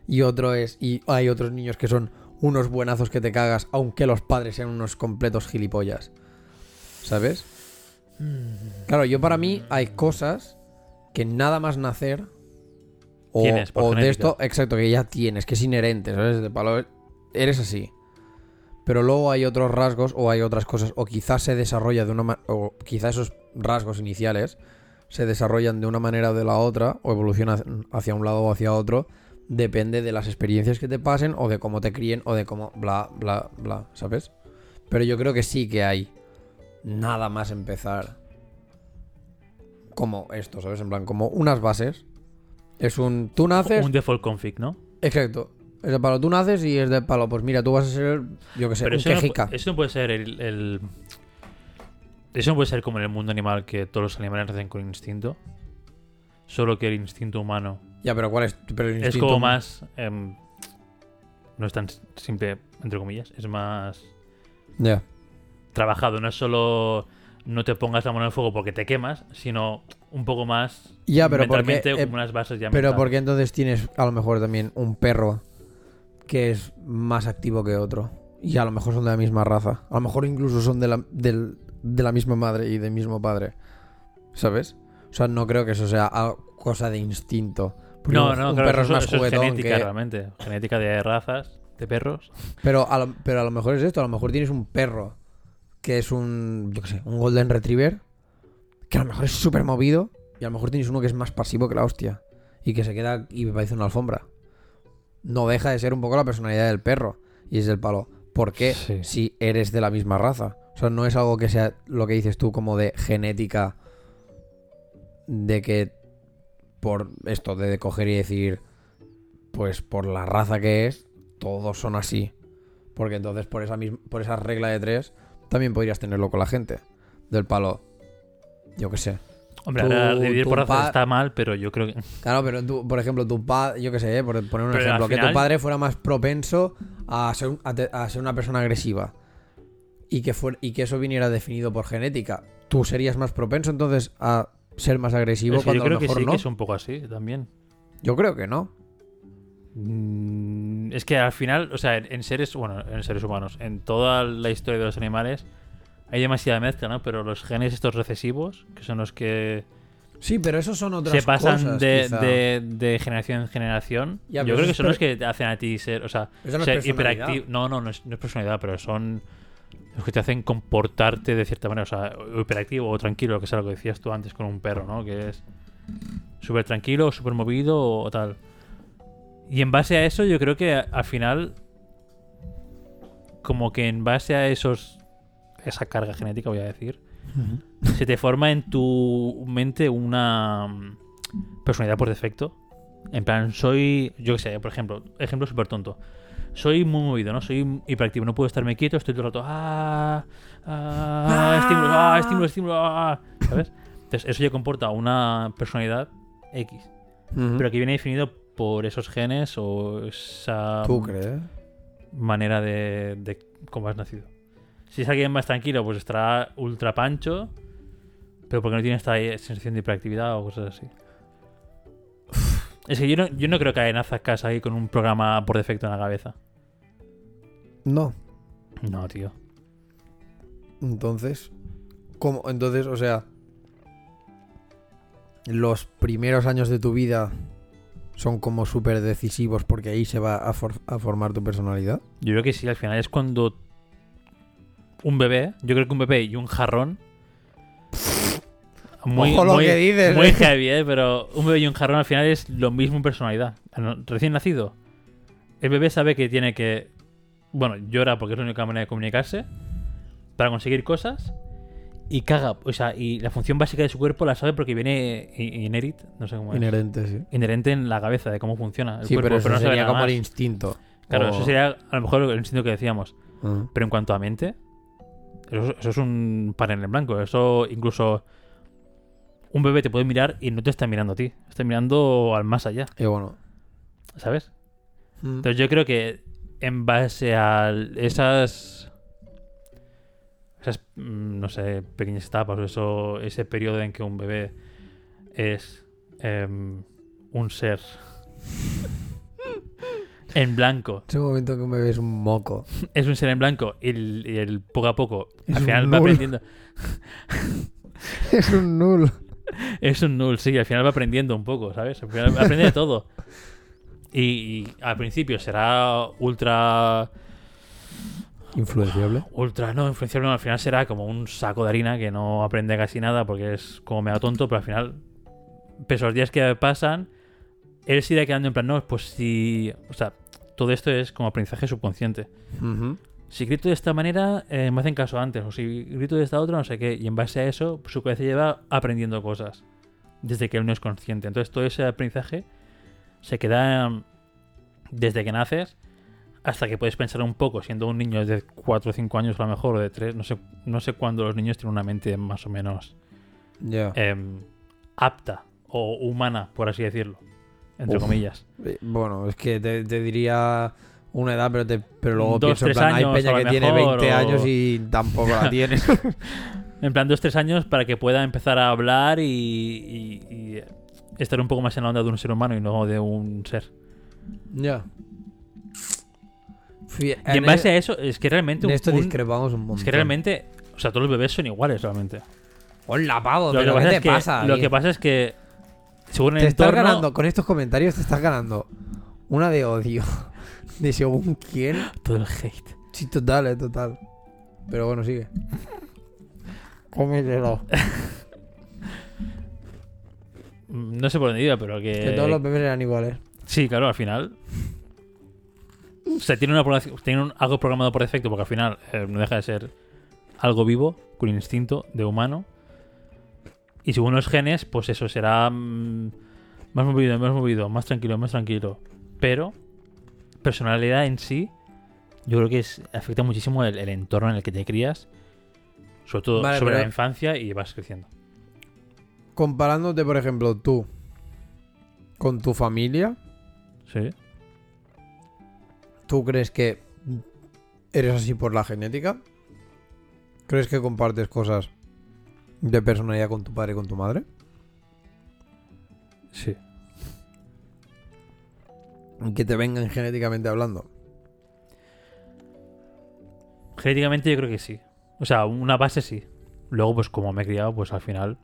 S1: Y otro es. Y hay otros niños que son unos buenazos que te cagas, aunque los padres sean unos completos gilipollas. ¿Sabes? Claro, yo para mí hay cosas que nada más nacer. O,
S2: Tienes por
S1: o de esto, exacto, que ya tienes, que es inherente, ¿sabes? De palo, eres así. Pero luego hay otros rasgos o hay otras cosas, o quizás se desarrolla de una manera, o quizás esos rasgos iniciales se desarrollan de una manera o de la otra, o evolucionan hacia un lado o hacia otro, depende de las experiencias que te pasen, o de cómo te críen, o de cómo bla, bla, bla, ¿sabes? Pero yo creo que sí que hay nada más empezar como esto, ¿sabes? En plan, como unas bases. Es un. Tú naces.
S2: un default config, ¿no?
S1: Exacto. Es de palo. Tú naces y es de palo. Pues mira, tú vas a ser, yo que sé, un
S2: eso no,
S1: quejica.
S2: eso no puede ser el, el- Eso no puede ser como en el mundo animal que todos los animales nacen con instinto. Solo que el instinto humano
S1: Ya, pero ¿cuál es? Pero el
S2: es
S1: instinto-
S2: como más... em, no es tan simple, entre comillas. Es más
S1: Ya.
S2: Trabajado. No es solo no te pongas la mano en el fuego porque te quemas, sino un poco más
S1: Ya, pero porque,
S2: mentalmente
S1: eh,
S2: como unas bases ya
S1: Pero
S2: mentales.
S1: porque entonces tienes a lo mejor también un perro que es más activo que otro. Y a lo mejor son de la misma raza. A lo mejor incluso son de la, del- de la misma madre y del mismo padre. ¿Sabes? O sea, no creo que eso sea cosa de instinto. Porque
S2: No, no,
S1: un
S2: claro,
S1: perro
S2: eso,
S1: es más
S2: eso es
S1: juguetón
S2: genética
S1: que-
S2: realmente. Genética de razas, de perros.
S1: Pero a, lo, pero a lo mejor es esto, a lo mejor tienes un perro que es un, yo qué sé, un Golden Retriever, que a lo mejor es súper movido, y a lo mejor tienes uno que es más pasivo que la hostia, y que se queda y me parece una alfombra. No deja de ser un poco la personalidad del perro, y es el palo. ¿Por qué?
S2: Sí.
S1: Si eres de la misma raza. O sea, no es algo que sea lo que dices tú como de genética, de que por esto, de coger y decir, pues por la raza que es, todos son así. Porque entonces por esa misma, por esa regla de tres, también podrías tenerlo con la gente. Del palo. Yo qué sé.
S2: Hombre,
S1: Tu-
S2: ahora dividir por razas está mal, pero yo creo que.
S1: Claro, pero tú, por ejemplo, tu padre, yo qué sé, eh, por poner un
S2: Pero
S1: ejemplo, que tu padre fuera más propenso a ser, un- a te- a ser una persona agresiva y que, fuer- y que eso viniera definido por genética, ¿tú serías más propenso entonces a ser más agresivo
S2: Es que
S1: cuando
S2: yo
S1: a
S2: creo que sí
S1: no?
S2: que es un poco así también.
S1: Yo creo que no.
S2: Mm, Es que al final, o sea, en, en seres, bueno, en seres humanos, en toda la historia de los animales hay demasiada mezcla, ¿no? Pero los genes estos recesivos, que son los que
S1: Sí, pero esos son otras
S2: se pasan
S1: cosas,
S2: de, de- de generación en generación,
S1: Ya,
S2: yo creo que
S1: es
S2: son los que te hacen a ti ser, o sea,
S1: no es
S2: ser hiperactivo. No, no, no es, no es personalidad, pero son los que te hacen comportarte de cierta manera, o sea, hiperactivo o tranquilo, lo que sea lo que decías tú antes con un perro, ¿no? Que es súper tranquilo, súper movido o tal. Y en base a eso, yo creo que al final, como que en base a esos, esa carga genética, voy a decir, se te forma en tu mente una mm, personalidad por defecto. En plan, soy, yo qué sé, por ejemplo, ejemplo súper tonto. Soy muy movido, ¿no? Soy hiperactivo, no puedo estarme quieto, estoy todo el rato, ah, ah, estímulo, ah, estímulo, estímulo, ah, ¿sabes? Entonces, eso ya comporta una personalidad X,
S1: Ujú.
S2: pero que viene definido por esos genes o esa
S1: ¿Tú crees?
S2: manera de, de cómo has nacido. Si es alguien más tranquilo, pues estará ultra pancho, pero porque no tiene esta sensación de hiperactividad o cosas así. Es que yo no, yo no creo que nazcas ahí con un programa por defecto en la cabeza.
S1: No.
S2: No, tío.
S1: Entonces, ¿cómo? Entonces, o sea, los primeros años de tu vida son como súper decisivos porque ahí se va a, for- a formar tu personalidad.
S2: Yo creo que sí, al final es cuando un bebé, yo creo que un bebé y un jarrón. Muy,
S1: Ojo lo
S2: muy-
S1: que dices,
S2: muy
S1: eh.
S2: heavy, ¿eh? Pero un bebé y un jarrón al final es lo mismo en personalidad. No, Recién nacido, el bebé sabe que tiene que. Bueno, llora porque es la única manera de comunicarse. Para conseguir cosas. Y caga. O sea, y la función básica de su cuerpo la sabe porque viene i- inherit. No sé cómo es.
S1: Inherente, sí.
S2: Inherente en la cabeza de cómo funciona. El
S1: Sí,
S2: cuerpo,
S1: pero eso
S2: no
S1: sería como el instinto.
S2: Claro,
S1: O-
S2: eso sería a lo mejor el instinto que decíamos.
S1: Ah.
S2: Pero en cuanto a mente, eso, eso es un panel en blanco. Eso incluso un bebé te puede mirar y no te está mirando a ti. Está mirando al más allá,
S1: Y bueno.
S2: ¿sabes?
S1: Mm.
S2: Entonces yo creo que en base a esas... Esas, mm, no sé, pequeñas etapas eso, ese periodo en que un bebé es em, un ser [LAUGHS] en blanco
S1: Ese momento que me ves un moco.
S2: es un ser en blanco y el, y el poco a poco
S1: Es
S2: al
S1: un
S2: final va
S1: null.
S2: aprendiendo [LAUGHS]
S1: es un null.
S2: es un null sí al final va aprendiendo un poco sabes al final aprende de todo [LAUGHS] y, y al principio será ultra
S1: Influenciable.
S2: ultra no influenciable no, al final será como un saco de harina que no aprende casi nada porque es como mega tonto pero al final pese a los días que pasan él se irá quedando en plan no pues si o sea todo esto es como aprendizaje subconsciente si grito de esta manera, eh, me hacen caso antes. O si grito de esta otra, no sé qué. Y en base a eso, su cabeza lleva aprendiendo cosas. Desde que él no es consciente. Entonces, todo ese aprendizaje se queda mm, desde que naces hasta que puedes pensar un poco, siendo un niño de 4 o 5 años a lo mejor, o de 3. No sé, no sé cuándo los niños tienen una mente más o menos
S1: Ya.
S2: em, apta o humana, por así decirlo. Entre
S1: Uf.
S2: comillas.
S1: Eh, Bueno, es que te, te diría una edad, pero, te, pero luego
S2: Dos,
S1: pienso en plan, hay
S2: años,
S1: peña
S2: a lo
S1: que tiene
S2: mejor,
S1: 20
S2: o-
S1: años y tampoco la tiene. [LAUGHS] [LAUGHS]
S2: En plan, dos, tres años para que pueda empezar a hablar y, y- y estar un poco más en la onda de un ser humano y no de un ser.
S1: ya.
S2: Y en base a eso, es que realmente
S1: en
S2: un-
S1: esto
S2: un-
S1: discrepamos un montón.
S2: es que realmente, o sea, todos los bebés son iguales realmente.
S1: Hola, pavo,
S2: Lo que,
S1: pero
S2: pasa
S1: ¿qué
S2: es
S1: te
S2: que,
S1: pasa?
S2: lo que pasa es que, según el
S1: Te estás ganando, con estos comentarios te estás ganando una de odio. [LAUGHS] De según quién.
S2: todo el hate.
S1: Sí, total, eh, total. Pero bueno, sigue. Cómetelo. [LAUGHS]
S2: No sé por dónde iba, pero que...
S1: Que todos los bebés eran iguales.
S2: Sí, claro, al final. O sea, tiene, una, tiene un- algo programado por defecto, porque al final eh, no deja de ser algo vivo, con instinto de humano. Y según los genes, pues eso será mm, más movido, más movido, más tranquilo, más tranquilo. Pero, personalidad en sí, yo creo que es, afecta muchísimo el, el entorno en el que te crías. Sobre todo
S1: Vale,
S2: sobre
S1: pero-
S2: la infancia y vas creciendo.
S1: Comparándote, por ejemplo, tú con tu familia,
S2: Sí.
S1: ¿Tú crees que eres así por la genética? ¿Crees que compartes cosas de personalidad con tu padre y con tu madre?
S2: Sí.
S1: Que te vengan genéticamente hablando.
S2: Genéticamente yo creo que sí. O sea, una base sí. Luego, pues como me he criado, pues al final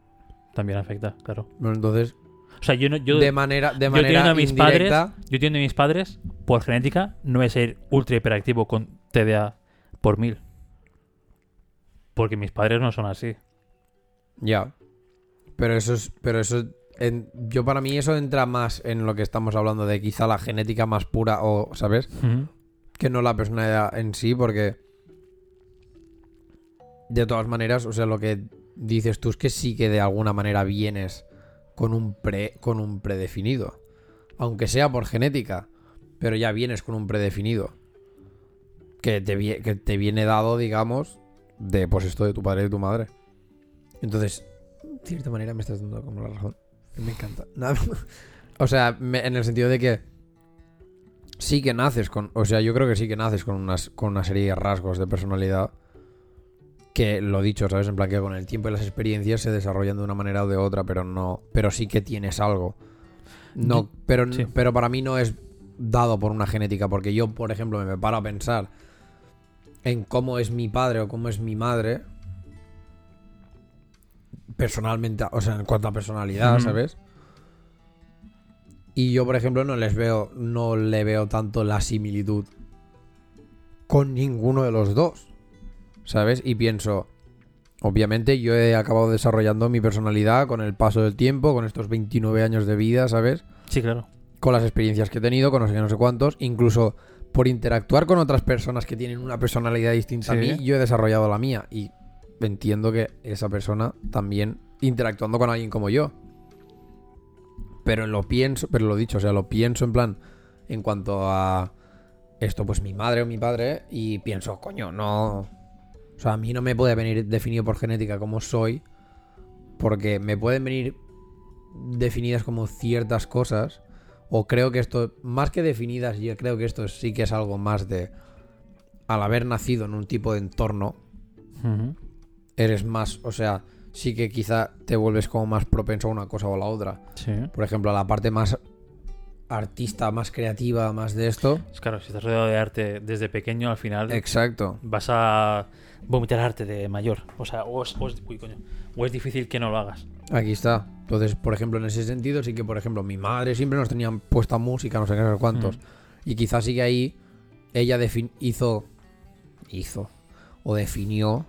S2: también afecta, claro.
S1: Bueno, entonces,
S2: O sea, yo no, yo,
S1: de manera, de
S2: yo
S1: manera
S2: entiendo a mis
S1: indirecta,
S2: padres, yo entiendo a mis padres, por genética, no es ser ultra hiperactivo con TDA por mil. Porque mis padres no son así.
S1: Ya. Pero eso es. Pero eso en- yo para mí eso entra más en lo que estamos hablando de quizá la genética más pura o, ¿sabes? Que no la personalidad en sí, porque. De todas maneras, o sea, lo que dices tú es que sí que de alguna manera vienes con un pre. con un predefinido. Aunque sea por genética. Pero ya vienes con un predefinido. Que te, que te viene dado, digamos, de pues esto de tu padre y de tu madre. Entonces, de cierta manera me estás dando como la razón. Me encanta. [LAUGHS] O sea, en el sentido de que sí que naces con. O sea, yo creo que sí que naces con, unas, con una serie de rasgos de personalidad. Que lo dicho, ¿sabes? En plan que con el tiempo y las experiencias se desarrollan de una manera o de otra, pero no. Pero sí que tienes algo. No, pero,
S2: sí.
S1: pero para mí no es dado por una genética. Porque yo, por ejemplo, me paro a pensar en cómo es mi padre o cómo es mi madre. Personalmente, o sea, en cuanto a personalidad. ¿sabes? Y yo, por ejemplo, no les veo, no le veo tanto la similitud con ninguno de los dos. ¿Sabes? Y pienso, obviamente yo he acabado desarrollando mi personalidad con el paso del tiempo, con estos 29 años de vida, ¿sabes?
S2: Sí, claro.
S1: Con las experiencias que he tenido, con no sé qué, no sé cuántos, incluso por interactuar con otras personas que tienen una personalidad distinta a mí, yo he desarrollado la mía y entiendo que esa persona también interactuando con alguien como yo. Pero lo pienso, pero lo dicho, o sea, lo pienso en plan en cuanto a esto, pues mi madre o mi padre, y pienso, coño, no. O sea, a mí no me puede venir definido por genética como soy, porque me pueden venir definidas como ciertas cosas, o creo que esto, más que definidas, yo creo que esto sí que es algo más de, al haber nacido en un tipo de entorno, eres más, o sea, sí que quizá te vuelves como más propenso a una cosa o a la otra.
S2: Sí.
S1: Por ejemplo, a la parte más artista, más creativa, más de esto.
S2: Es claro, si estás rodeado de arte desde pequeño, al final
S1: Exacto.
S2: vas a vomitar arte de mayor. O sea, o es, o es- uy, coño. O es difícil que no lo hagas.
S1: Aquí está. Entonces, por ejemplo, en ese sentido, sí que, por ejemplo, mi madre siempre nos tenían puesta música, no sé qué, sé cuántos.
S2: Mm.
S1: Y quizás sí que ahí ella hizo, hizo, o definió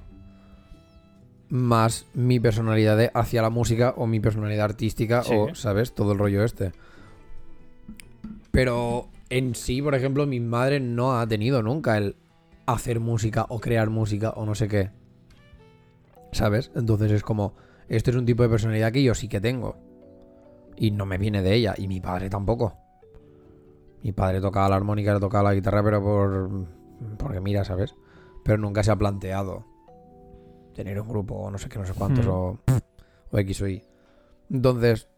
S1: más mi personalidad de- hacia la música o mi personalidad artística
S2: Sí.
S1: o, ¿sabes? Todo el rollo este. Pero en sí, por ejemplo, mi madre no ha tenido nunca el hacer música o crear música o no sé qué. ¿Sabes? Entonces es como, este es un tipo de personalidad que yo sí que tengo. Y no me viene de ella. Y mi padre tampoco. Mi padre tocaba la armónica, tocaba la guitarra, pero por... Porque mira, ¿sabes? Pero nunca se ha planteado tener un grupo o no sé qué, no sé cuántos
S2: Hmm.
S1: o, o X o Y. Entonces,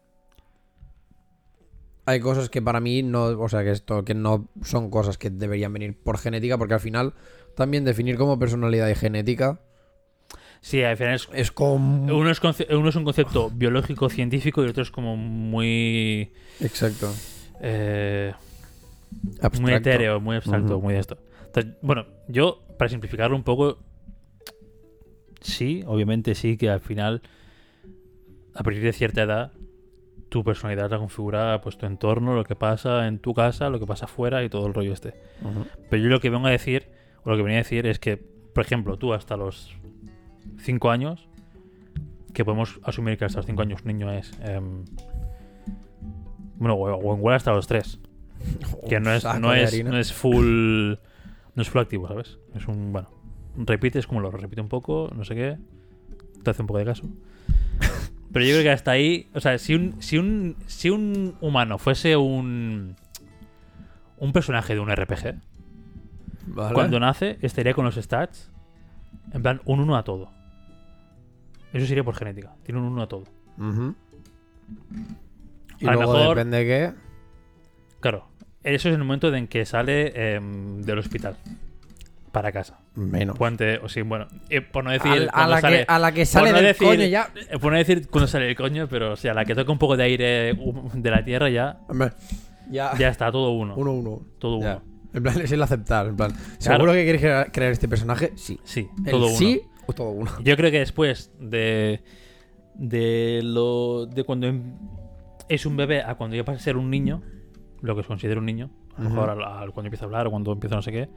S1: hay cosas que para mí no, o sea, que esto, que no son cosas que deberían venir por genética, porque al final también definir como personalidad y genética
S2: Sí, al final es,
S1: es como...
S2: uno, es conce- uno es un concepto biológico, científico y otro es como muy.
S1: Exacto.
S2: eh, muy etéreo, muy abstracto, muy de esto. Entonces, bueno, yo, para simplificarlo un poco, sí, obviamente sí, que al final a partir de cierta edad, tu personalidad la configura pues tu entorno, lo que pasa en tu casa, lo que pasa afuera y todo el rollo este. Pero yo lo que vengo a decir, o lo que venía a decir es que, por ejemplo, tú hasta los 5 años, que podemos asumir que hasta los 5 años un niño es... em, bueno, o, igual hasta los 3. Que no es, no es, no es full. No es full activo, ¿sabes? Es un. Bueno. Repites como lo repite un poco, no sé qué. Te hace un poco de caso. Pero yo creo que hasta ahí. O sea, si un. Si un. Si un humano fuese un. Un personaje de un RPG.
S1: Vale.
S2: Cuando nace, estaría con los stats. En plan, un 1 a todo. Eso sería por genética. Tiene un 1 a todo.
S1: Y
S2: A lo
S1: luego
S2: mejor-
S1: depende qué.
S2: Claro. Eso es el momento en que sale em, del hospital. Para casa.
S1: Menos.
S2: Puente, o sí, bueno, eh, por no decir.
S1: A, la
S2: sale-
S1: que, a la que sale
S2: no
S1: del
S2: decir-
S1: coño ya.
S2: eh, Por no decir cuando sale el coño, pero o sea, la que toca un poco de aire de la tierra ya,
S1: ya.
S2: ya está todo uno.
S1: Uno, uno.
S2: Todo
S1: Ya.
S2: uno.
S1: En plan, es el aceptar. En plan,
S2: Claro.
S1: ¿seguro que quieres crear, crear este personaje? Sí.
S2: Sí,
S1: ¿El
S2: todo uno.
S1: sí o todo uno?
S2: Yo creo que después de. De lo. De cuando em- es un bebé a cuando ya pasa a ser un niño, lo que se considera un niño, a lo mejor al- al- cuando empieza a hablar o cuando empieza no sé qué,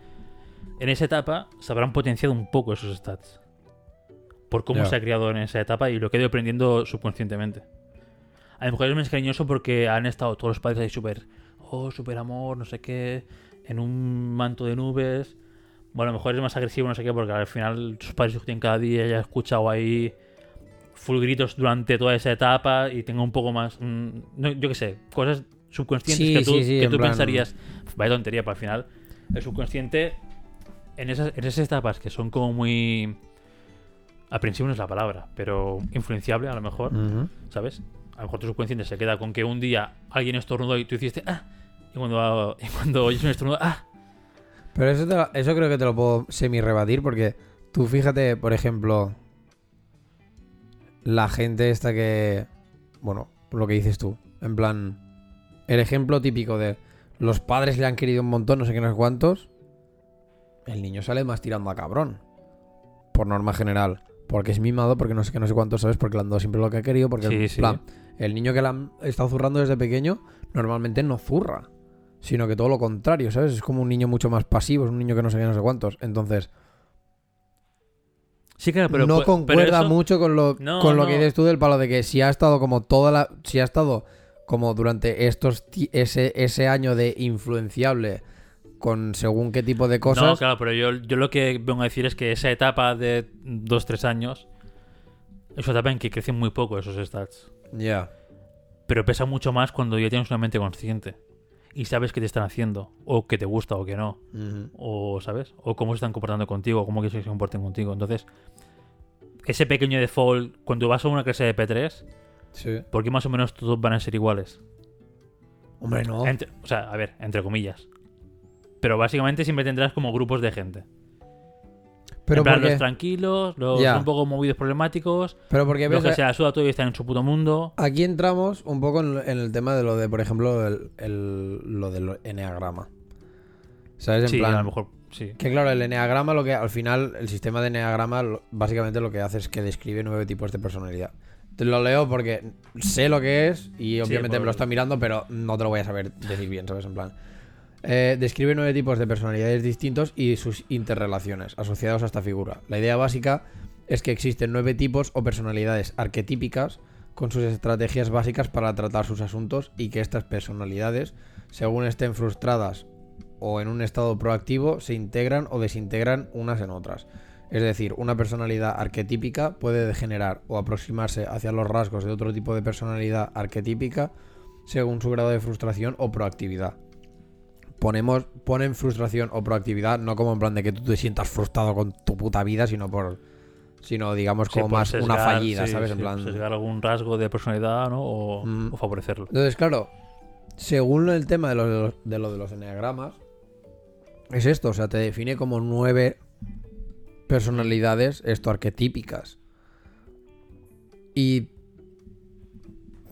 S2: en esa etapa se habrán potenciado un poco esos stats. Por cómo se ha criado en esa etapa y lo que ha ido aprendiendo subconscientemente. A lo mejor es más cariñoso porque han estado todos los padres ahí súper. Oh, súper amor, no sé qué. En un manto de nubes. Bueno, a lo mejor es más agresivo, no sé qué, porque al final sus padres discuten cada día, ya ha escuchado ahí full gritos durante toda esa etapa y tengo un poco más. mm, no, yo qué sé, cosas subconscientes
S1: Sí,
S2: que tú,
S1: sí, sí,
S2: que tú
S1: plan-
S2: pensarías. Vaya tontería, pero al final, el subconsciente, en esas, en esas etapas que son como muy. Aprensivo no es la palabra, pero influenciable a lo mejor. ¿sabes? A lo mejor tu subconsciente se queda con que un día alguien estornudó y tú hiciste ¡ah! Y cuando, [LAUGHS] y cuando oyes un estornudo ¡ah!
S1: Pero eso, te lo- eso creo que te lo puedo semi-rebatir porque tú fíjate, por ejemplo, la gente esta que... Bueno, lo que dices tú. En plan, el ejemplo típico de los padres le han querido un montón, no sé qué, no sé cuántos. El niño sale más tirando a cabrón. Por norma general. Porque es mimado, porque no sé qué, no sé cuántos, ¿sabes? Porque le han dado siempre lo que ha querido. Porque,
S2: Sí,
S1: en
S2: sí.
S1: plan, el niño que le han estado zurrando desde pequeño, normalmente no zurra. Sino que todo lo contrario, ¿sabes? Es como un niño mucho más pasivo, es un niño que no sé qué, no sé cuántos. Entonces,
S2: Sí, claro, pero.
S1: no
S2: pu- pero
S1: concuerda
S2: eso-
S1: mucho con lo,
S2: No,
S1: con lo
S2: no.
S1: que dices tú del palo de que si ha estado como toda la. Si ha estado como durante estos ese, ese año de influenciable con según qué tipo de cosas.
S2: No, claro, pero yo, yo lo que vengo a decir es que esa etapa de 2-3 años es una etapa en que crecen muy poco esos stats.
S1: Ya.
S2: Pero pesa mucho más cuando ya tienes una mente consciente y sabes qué te están haciendo, o que te gusta o que no, o sabes, o cómo se están comportando contigo, o cómo quieres que se comporten contigo. Entonces, ese pequeño default, cuando vas a una clase de P3,
S1: Sí.
S2: ¿por qué más o menos todos van a ser iguales?
S1: Hombre, no.
S2: Entre- o sea, a ver, entre comillas. Pero básicamente siempre tendrás como grupos de gente.
S1: Pero
S2: en plan,
S1: porque,
S2: los tranquilos, los
S1: Ya.
S2: un poco movidos problemáticos,
S1: pero porque
S2: los que se la suda todo y están en su puto mundo.
S1: aquí entramos un poco en, en el tema de lo de, por ejemplo, el, el- lo del enneagrama. ¿Sabes? En
S2: sí,
S1: plan,
S2: a lo mejor, sí.
S1: Que claro, el enneagrama, lo que al final, el sistema de enneagrama, lo- básicamente lo que hace es que describe nueve tipos de personalidad. Te lo leo porque sé lo que es y obviamente
S2: por-
S1: me lo está mirando, pero no te lo voy a saber decir bien, ¿sabes? En plan. Eh, describe nueve tipos de personalidades distintos y sus interrelaciones asociados a esta figura. La idea básica es que existen nueve tipos o personalidades arquetípicas con sus estrategias básicas para tratar sus asuntos y que estas personalidades, según estén frustradas o en un estado proactivo, se integran o desintegran unas en otras. Es decir, una personalidad arquetípica puede degenerar o aproximarse hacia los rasgos de otro tipo de personalidad arquetípica según su grado de frustración o proactividad. Ponemos, ponen frustración o proactividad no como en plan de que tú te sientas frustrado con tu puta vida, sino por sino digamos como más una fallida,
S2: sí,
S1: ¿sabes? En plan,
S2: Sesgar algún rasgo de personalidad, ¿no? O,
S1: Mm.
S2: o favorecerlo.
S1: Entonces, claro, según el tema de lo de los, de lo de los enneagramas, es esto, o sea, te define como nueve personalidades, esto, arquetípicas. Y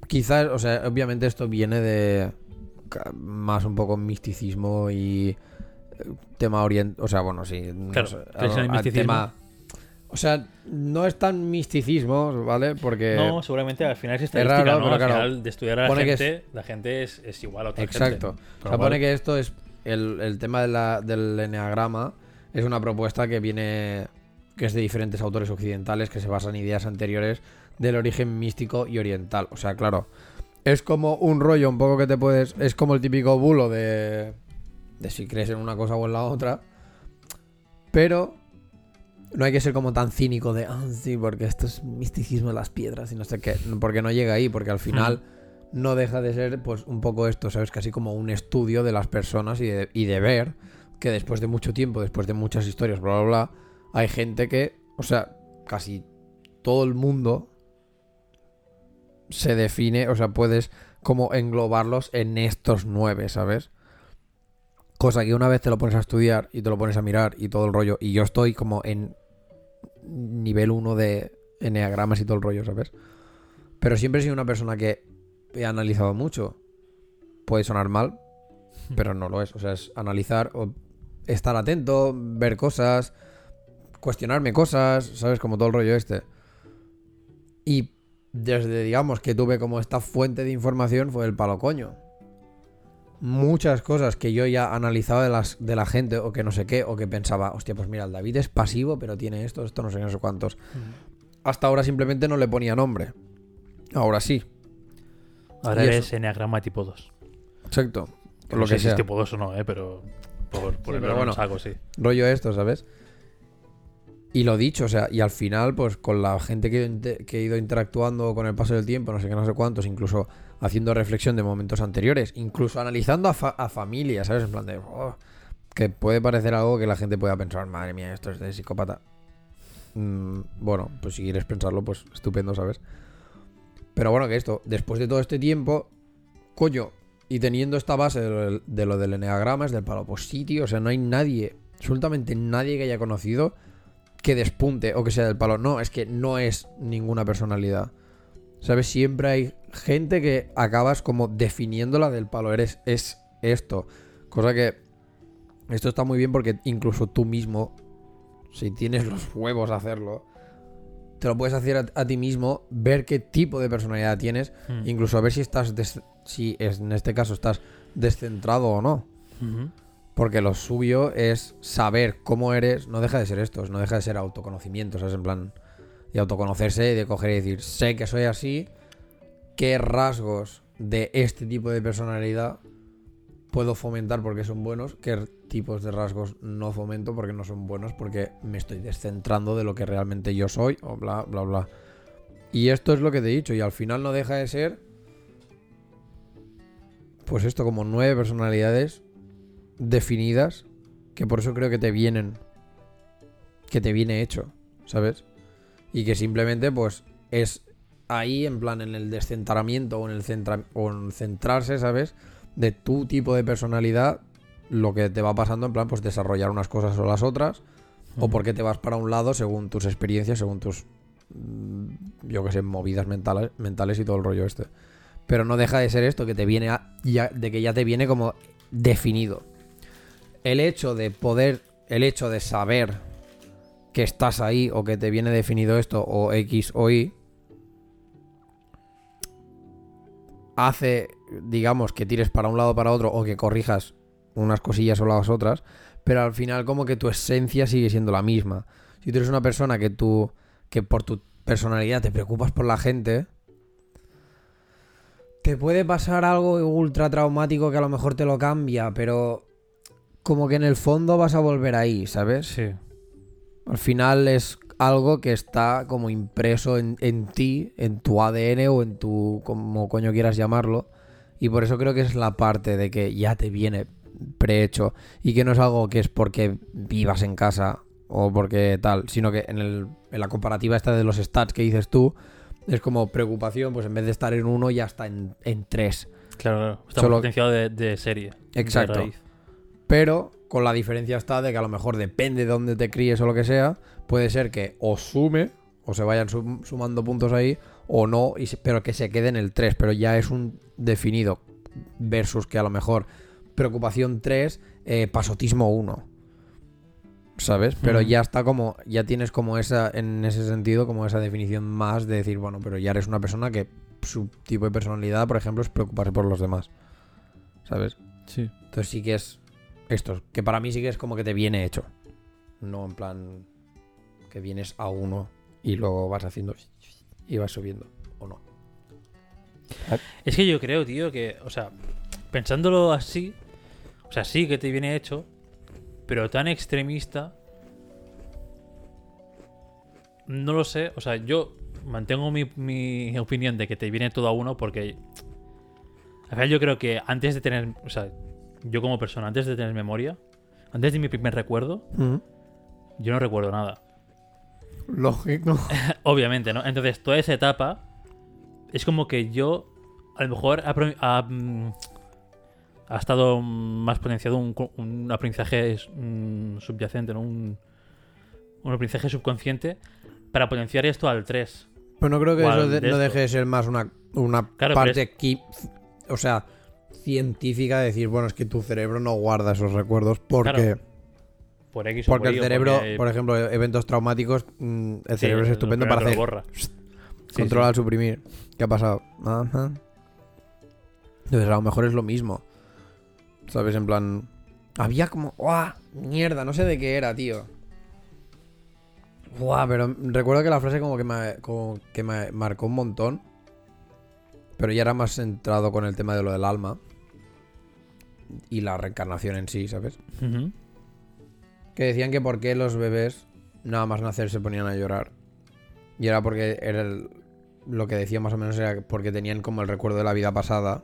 S1: quizás, o sea, obviamente esto viene de más un poco misticismo y eh, tema oriental, o sea, bueno, sí, no
S2: Claro,
S1: sé,
S2: ¿crees en el
S1: al- al
S2: misticismo?
S1: tema O sea, no es tan misticismo, ¿vale? Porque.
S2: No, seguramente al final es
S1: Es
S2: estadística,
S1: raro,
S2: ¿no?
S1: pero
S2: Al
S1: claro,
S2: final de estudiar a la
S1: pone
S2: gente, la gente es, es igual a otra
S1: Exacto.
S2: gente.
S1: Se supone que esto es. El, el tema de la- del enneagrama es una propuesta que viene. que es de diferentes autores occidentales que se basan en ideas anteriores del origen místico y oriental. O sea, claro. Es como un rollo un poco que te puedes. Es como el típico bulo de. de si crees en una cosa o en la otra. Pero. No hay que ser como tan cínico de. Ah, sí, porque esto es misticismo de las piedras y no sé qué. Porque no llega ahí, porque al final no deja de ser pues un poco esto, ¿sabes? Casi como un estudio de las personas y de, y de ver que después de mucho tiempo, después de muchas historias, bla, bla, bla, hay gente que, o sea, casi todo el mundo se define, o sea, puedes como englobarlos en estos nueve, ¿sabes? Cosa que una vez te lo pones a estudiar y te lo pones a mirar y todo el rollo, y yo estoy como en nivel 1 de enneagramas y todo el rollo, ¿sabes? Pero siempre he sido una persona que he analizado mucho. Puede sonar mal, [LAUGHS] pero no lo es. O sea, es analizar, o estar atento, ver cosas, cuestionarme cosas, ¿sabes? Como todo el rollo este. Y desde, digamos, que tuve como esta fuente de información fue el palo coño. Muchas cosas que yo ya analizaba de, las, de la gente o que no sé qué, o que pensaba, hostia, pues mira, el David es pasivo, pero tiene esto, esto, no sé, no sé cuántos. Hasta ahora simplemente no le ponía nombre. Ahora sí.
S2: Ahora
S1: y
S2: eres tipo 2.
S1: Exacto. Lo
S2: no sé
S1: que
S2: si es tipo 2 o no, ¿eh? Pero por, por
S1: Sí,
S2: el
S1: pero
S2: bueno. saco, sí.
S1: rollo esto, ¿sabes? Y lo dicho, o sea, y al final, pues con la gente que, que he ido interactuando con el paso del tiempo, no sé qué, no sé cuántos, incluso haciendo reflexión de momentos anteriores, incluso analizando a, fa- a familia, ¿sabes? En plan de, "Oh", que puede parecer algo que la gente pueda pensar, madre mía, esto es de psicópata. Mm, bueno, pues si quieres pensarlo, pues estupendo, ¿sabes? Pero bueno, que esto, después de todo este tiempo, coño, y teniendo esta base de lo del, enneagrama, es del palo, pues o sea, no hay nadie, absolutamente nadie que haya conocido que despunte o que sea del palo. No, es que no es ninguna personalidad. ¿Sabes? Siempre hay gente que acabas como definiéndola del palo. Eres, es esto. Cosa que esto está muy bien porque incluso tú mismo, si tienes los huevos a hacerlo, te lo puedes hacer a, a ti mismo, ver qué tipo de personalidad tienes,
S2: Mm.
S1: incluso a ver si estás, des- si es, en este caso estás descentrado o no. Porque lo suyo es saber cómo eres, no deja de ser esto, no deja de ser autoconocimiento, ¿sabes? En plan, de autoconocerse y de coger y decir, sé que soy así, qué rasgos de este tipo de personalidad puedo fomentar porque son buenos, qué tipos de rasgos no fomento porque no son buenos, porque me estoy descentrando de lo que realmente yo soy, o bla, bla, bla. Y esto es lo que te he dicho, y al final no deja de ser, pues esto, como nueve personalidades definidas que por eso creo que te vienen que te viene hecho, ¿sabes? Y que simplemente pues es ahí en plan en el descentramiento o en el centra- o en centrarse, ¿sabes? De tu tipo de personalidad, lo que te va pasando en plan pues desarrollar unas cosas o las otras o porque te vas para un lado según tus experiencias, según tus mm, yo que sé, movidas mentales, mentales y todo el rollo este. Pero no deja de ser esto que te viene a- ya, de que ya te viene como definido el hecho de poder, el hecho de saber que estás ahí o que te viene definido esto o X o Y, hace, digamos, que tires para un lado o para otro o que corrijas unas cosillas o las otras, pero al final como que tu esencia sigue siendo la misma. Si tú eres una persona que tú, que por tu personalidad te preocupas por la gente, te puede pasar algo ultra traumático que a lo mejor te lo cambia, pero como que en el fondo vas a volver ahí, ¿sabes?
S2: Sí.
S1: Al final es algo que está como impreso en, en ti, en tu ADN o en tu, como coño quieras llamarlo. Y por eso creo que es la parte de que ya te viene prehecho y que no es algo que es porque vivas en casa o porque tal, sino que en, el, en la comparativa esta de los stats que dices tú, es como preocupación, pues en vez de estar en uno ya está en, en tres.
S2: Claro, claro. Está
S1: Solo-
S2: potenciado de, de serie. de
S1: Exacto.
S2: raíz.
S1: Pero con la diferencia está de que a lo mejor depende de dónde te críes o lo que sea, puede ser que o sume o se vayan sum- sumando puntos ahí o no, y pero que se quede en el 3, pero ya es un definido versus que a lo mejor preocupación 3, eh, pasotismo 1. ¿sabes? Pero ya está como, ya tienes como esa, en ese sentido, como esa definición más de decir, bueno, pero ya eres una persona que su tipo de personalidad, por ejemplo, es preocuparse por los demás, ¿sabes?
S2: Sí.
S1: Entonces sí que es esto, que para mí sí que es como que te viene hecho, no en plan que vienes a uno y luego vas haciendo y vas subiendo, o no.
S2: Es que yo creo, tío, que, o sea, pensándolo así, o sea, sí que te viene hecho, pero tan extremista, no lo sé, o sea, yo mantengo mi, mi opinión de que te viene todo a uno porque, al final yo creo que antes de tener, o sea, yo como persona, antes de tener memoria, antes de mi primer recuerdo, yo no recuerdo nada.
S1: Lógico. [LAUGHS]
S2: Obviamente, ¿no? Entonces, toda esa etapa es como que yo, a lo mejor, ha, ha, mm, ha estado más potenciado un, un aprendizaje mm, subyacente, ¿no? Un, un aprendizaje subconsciente para potenciar esto al 3.
S1: Pero no creo que
S2: ¿Cuál
S1: eso de-
S2: de
S1: no deje de ser más una, una
S2: Claro,
S1: parte qui- o sea, científica de decir, bueno, es que tu cerebro no guarda esos recuerdos porque,
S2: Claro, Por X
S1: porque
S2: por
S1: el cerebro,
S2: porque-
S1: por ejemplo, eventos traumáticos, mm, el
S2: sí,
S1: cerebro es estupendo para hacer
S2: borra.
S1: Controlar, [LAUGHS]
S2: sí.
S1: suprimir. ¿Qué ha pasado? Ajá. Entonces a lo mejor es lo mismo. ¿Sabes? En plan... Había como... ¡Guau! Mierda, no sé de qué era, tío. Guau, pero recuerdo que la frase como que me, como que me marcó un montón. Pero ya era más centrado con el tema de lo del alma. Y la reencarnación en sí, ¿sabes? Que decían que por qué los bebés nada más nacer se ponían a llorar. Y era porque era el- lo que decía más o menos era porque tenían como el recuerdo de la vida pasada.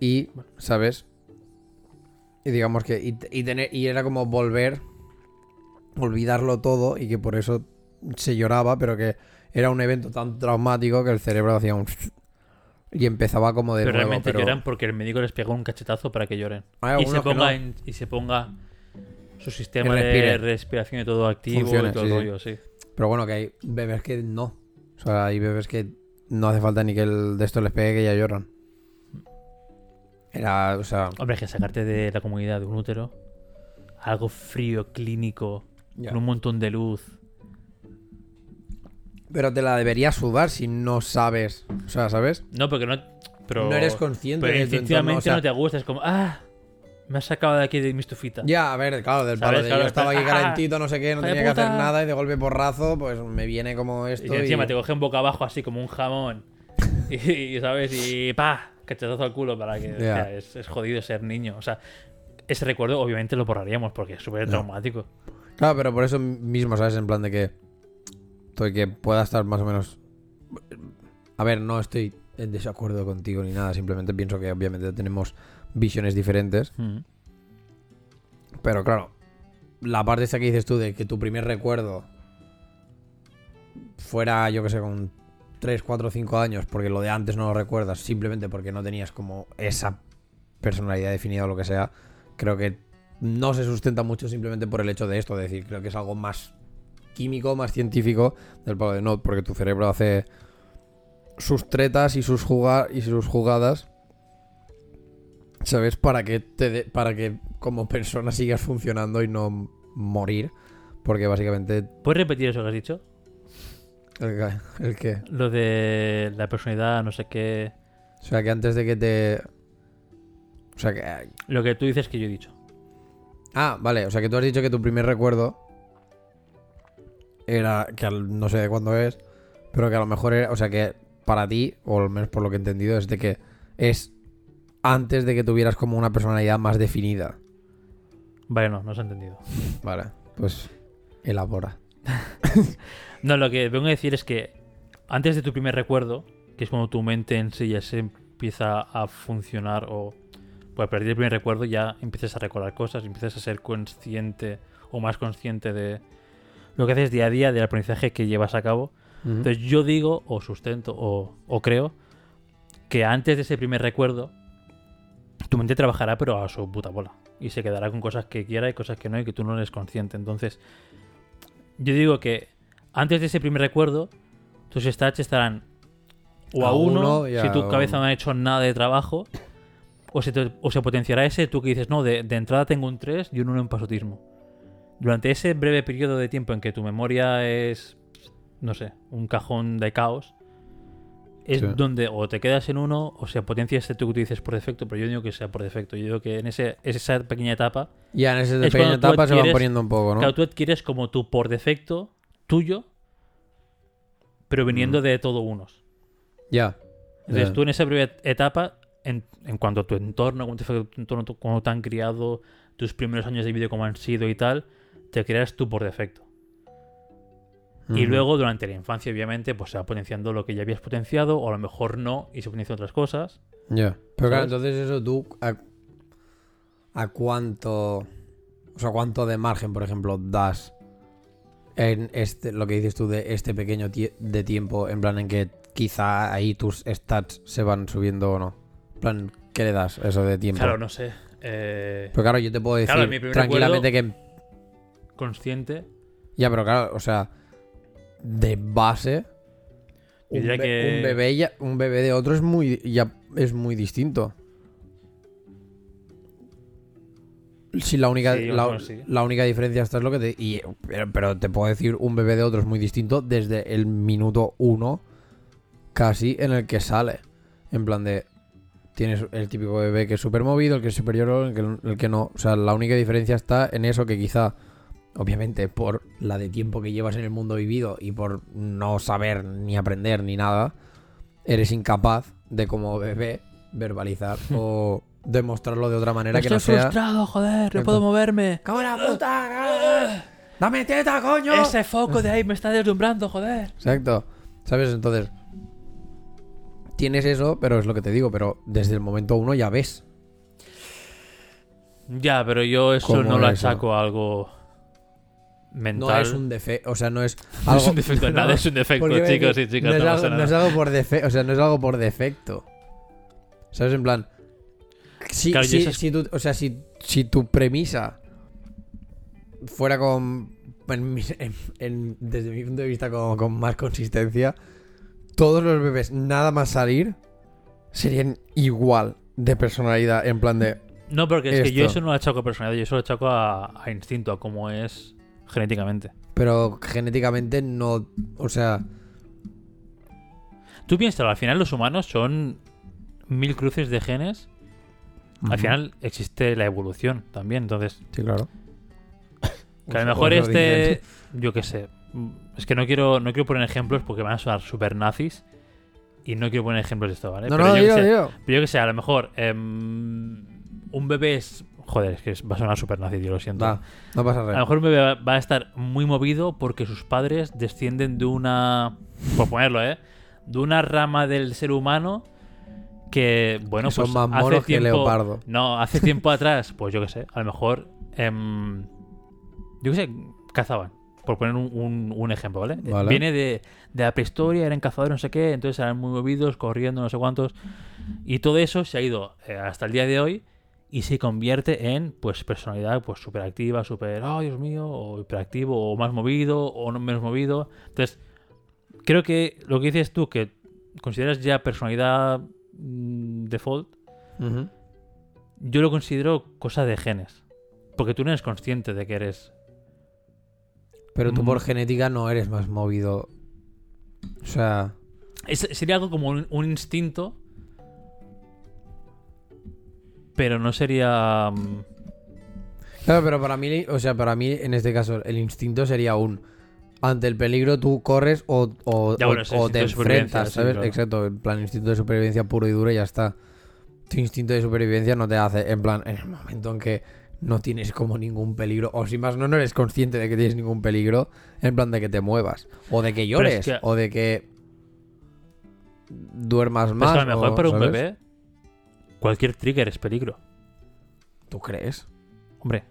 S1: Y, ¿sabes? Y digamos que. Y, y tener, y era como volver. Olvidarlo todo. Y que por eso se lloraba. Pero que era un evento tan traumático que el cerebro hacía un. Y empezaba como de
S2: Pero
S1: nuevo.
S2: realmente
S1: pero...
S2: lloran porque el médico les pegó un cachetazo para que lloren. Y se, ponga
S1: no.
S2: en- y se ponga su sistema de respiración y todo activo
S1: Funcione,
S2: y todo
S1: sí,
S2: el
S1: sí.
S2: rollo, sí.
S1: Pero bueno, que hay bebés que no. O sea, hay bebés que no hace falta ni que el de esto les pegue que ya lloran. Era, o sea...
S2: Hombre, es que sacarte de la comunidad de un útero, algo frío, clínico, con un montón de luz.
S1: Pero te la deberías sudar si no sabes. O sea, ¿sabes?
S2: No, porque no. Pero,
S1: no eres consciente
S2: Pero
S1: de tu entorno, o sea-
S2: no te gusta, es como, ah, me has sacado de aquí de mi estufita.
S1: Ya, a ver, claro, del
S2: ¿Sabes?
S1: palo de
S2: Claro,
S1: yo estaba aquí
S2: pero-
S1: calentito, no sé qué, no
S2: ¡Hijo de
S1: tenía que hacer
S2: puta!
S1: nada y de golpe porrazo, pues me viene como esto
S2: y encima te cogen boca abajo así como un jamón. [LAUGHS] y, y, ¿sabes? Y pa, cachetazo al culo para que. o
S1: Ya.
S2: sea, es, es jodido ser niño. O sea, ese recuerdo obviamente lo borraríamos porque es súper traumático.
S1: Claro, pero por eso mismo, ¿sabes? En plan de que... Estoy que pueda estar más o menos... A ver, no estoy en desacuerdo contigo ni nada, simplemente pienso que obviamente tenemos visiones diferentes.
S2: Mm.
S1: Pero claro, la parte esta que dices tú de que tu primer recuerdo fuera, yo que sé, con 3, 4, 5 años, porque lo de antes no lo recuerdas, simplemente porque no tenías como esa personalidad definida o lo que sea, creo que no se sustenta mucho simplemente por el hecho de esto, de decir, creo que es algo más químico, más científico del palo de no, porque tu cerebro hace sus tretas y sus, juga- y sus jugadas ¿Sabes? Para que te de- para que como persona sigas funcionando y no morir. Porque básicamente.
S2: ¿Puedes repetir eso que has dicho?
S1: El, el que.
S2: Lo de la personalidad, no sé qué.
S1: O sea que antes de que te. O sea que.
S2: Lo que tú dices que yo he dicho.
S1: Ah, vale. O sea que tú has dicho que tu primer recuerdo. Era. Que al- no sé de cuándo es. Pero que a lo mejor era. O sea que para ti, o al menos por lo que he entendido, es de que es antes de que tuvieras como una personalidad más definida.
S2: Vale, no, no se ha entendido.
S1: Vale. Pues. Elabora. [LAUGHS]
S2: No, lo que vengo a decir es que antes de tu primer recuerdo, que es cuando tu mente en sí ya se empieza a funcionar o pues a partir del primer recuerdo ya empiezas a recordar cosas, empiezas a ser consciente o más consciente de lo que haces día a día, del aprendizaje que llevas a cabo. Entonces yo digo, o sustento, o, o creo, que antes de ese primer recuerdo, tu mente trabajará pero a su puta bola. Y se quedará con cosas que quiera y cosas que no y que tú no eres consciente. Entonces, yo digo que antes de ese primer recuerdo, tus stats estarán o a,
S1: A
S2: uno, si
S1: a-
S2: tu cabeza no ha hecho nada de trabajo, o se, te- o se potenciará ese tú que dices, no, de, de entrada tengo un 3 y un 1 en pasotismo. Durante ese breve periodo de tiempo en que tu memoria es, no sé, un cajón de caos, es
S1: Sí.
S2: donde o te quedas en uno o se potencia este tú que tú dices por defecto, pero yo digo que sea por defecto. Yo digo que en ese, esa pequeña etapa,
S1: Ya en esa
S2: Es
S1: pequeña etapa se van poniendo un poco, ¿no?
S2: claro, tú adquieres como tu por defecto tuyo, pero viniendo
S1: Mm.
S2: de todo unos.
S1: Ya.
S2: Entonces
S1: Ya.
S2: tú en esa primera etapa, en, en cuanto a tu entorno, cómo te, fue tu entorno, tu- cómo te han criado, tus primeros años de vida, cómo han sido y tal, te creas tú por defecto. Y luego durante la infancia, obviamente, pues se va potenciando lo que ya habías potenciado, o a lo mejor no, y se potencian otras cosas.
S1: Ya. Pero claro, entonces eso tú. A, a cuánto. O sea, cuánto de margen, por ejemplo, das en este. Lo que dices tú de este pequeño tie- de tiempo. En plan, en que quizá ahí tus stats se van subiendo o no. En plan, ¿qué le das eso de tiempo?
S2: Claro, no sé. eh,
S1: Pero claro, yo te puedo decir
S2: Claro,
S1: tranquilamente que.
S2: Consciente.
S1: Ya, pero claro, o sea. De base. Un,
S2: diría
S1: be-
S2: que-
S1: un bebé ya- un bebé de otro es muy. ya es muy distinto. Sí, la única,
S2: Sí,
S1: la,
S2: bueno, sí.
S1: la única diferencia esta es lo que te. y- pero, pero te puedo decir, un bebé de otro es muy distinto desde el minuto uno casi en el que sale. En plan de. Tienes el típico bebé que es súper movido, el que es superior, el que, el que no. O sea, la única diferencia está en eso que quizá, obviamente, por la de tiempo que llevas en el mundo vivido y por no saber ni aprender ni nada, eres incapaz de como bebé verbalizar [LAUGHS] o demostrarlo de otra manera que no sea.
S2: frustrado, joder, no puedo moverme.
S1: ¡Cago en la puta! ¡Dame teta, coño!
S2: Ese foco de ahí me está deslumbrando, joder.
S1: Exacto. ¿Sabes? Entonces, tienes eso, pero es lo que te digo, pero desde el momento uno ya ves.
S2: Ya, pero yo eso
S1: ¿Cómo
S2: no lo achaco a algo mental.
S1: No es un defecto, o sea, no es
S2: No
S1: algo...
S2: es un defecto, nada es un defecto, chicos y chicas.
S1: no, es algo,
S2: pasa
S1: no
S2: nada.
S1: es algo por defecto, o sea, no es algo por defecto. ¿Sabes? En plan, si,
S2: Claro,
S1: si- tú- o sea, si, si tu premisa fuera con, en mi- en- en- desde mi punto de vista, con, con más consistencia, todos los bebés, nada más salir, serían igual de personalidad, en plan de...
S2: No, porque es que yo eso no lo achaco a personalidad, yo eso lo achaco a, a instinto, a cómo es genéticamente.
S1: Pero genéticamente no, o sea...
S2: Tú piensas, al final los humanos son mil cruces de genes. Al final existe la evolución también, entonces
S1: Sí, claro. [COUGHS]
S2: Que a lo mejor este. Yo qué sé. Es que no quiero, no quiero poner ejemplos porque van a sonar super nazis. Y no quiero poner ejemplos de esto, ¿vale?
S1: No,
S2: pero,
S1: no,
S2: yo que sé, pero yo que sé, a lo mejor. em, un bebé es. Joder, es que va a sonar super nazi, tío, lo siento.
S1: Va, no pasa
S2: A lo
S1: nada.
S2: mejor bebé va- va a estar muy movido porque sus padres descienden de una. Por ponerlo, ¿eh? De una rama del ser humano que, bueno,
S1: Que son
S2: pues
S1: más
S2: hace
S1: monos que
S2: tiempo,
S1: leopardo.
S2: No, hace tiempo atrás, pues yo qué sé, a lo mejor. em, yo qué sé, cazaban. Por poner un, un- un ejemplo, ¿vale?
S1: Vale.
S2: Viene de, de la prehistoria, eran cazadores, no sé qué, entonces eran muy movidos, corriendo, no sé cuántos. Y todo eso se ha ido eh, hasta el día de hoy y se convierte en pues personalidad pues súper activa, súper, oh Dios mío, o hiperactivo, o más movido, o no menos movido. Entonces, creo que lo que dices tú, que consideras ya personalidad mm, default, yo lo considero cosa de genes. Porque tú no eres consciente de que eres.
S1: Pero tú
S2: Mm.
S1: por genética no eres más movido. O sea,
S2: es- sería algo como un, un instinto. Pero no sería. mm,
S1: claro, pero para mí, o sea, para mí en este caso el instinto sería un ante el peligro tú corres o, o,
S2: Ya,
S1: o-
S2: bueno,
S1: te enfrentas,
S2: sí,
S1: ¿sabes?
S2: claro.
S1: Exacto, en plan instinto de supervivencia puro y duro y ya está. Tu instinto de supervivencia no te hace, en plan, en el momento en que no tienes como ningún peligro, o si más no, no eres consciente de que tienes ningún peligro, en plan de que te muevas, o de que llores,
S2: que-
S1: o de que duermas más.
S2: que a lo mejor
S1: o-
S2: para un
S1: ¿sabes?
S2: bebé, cualquier trigger es peligro.
S1: ¿Tú crees?
S2: Hombre,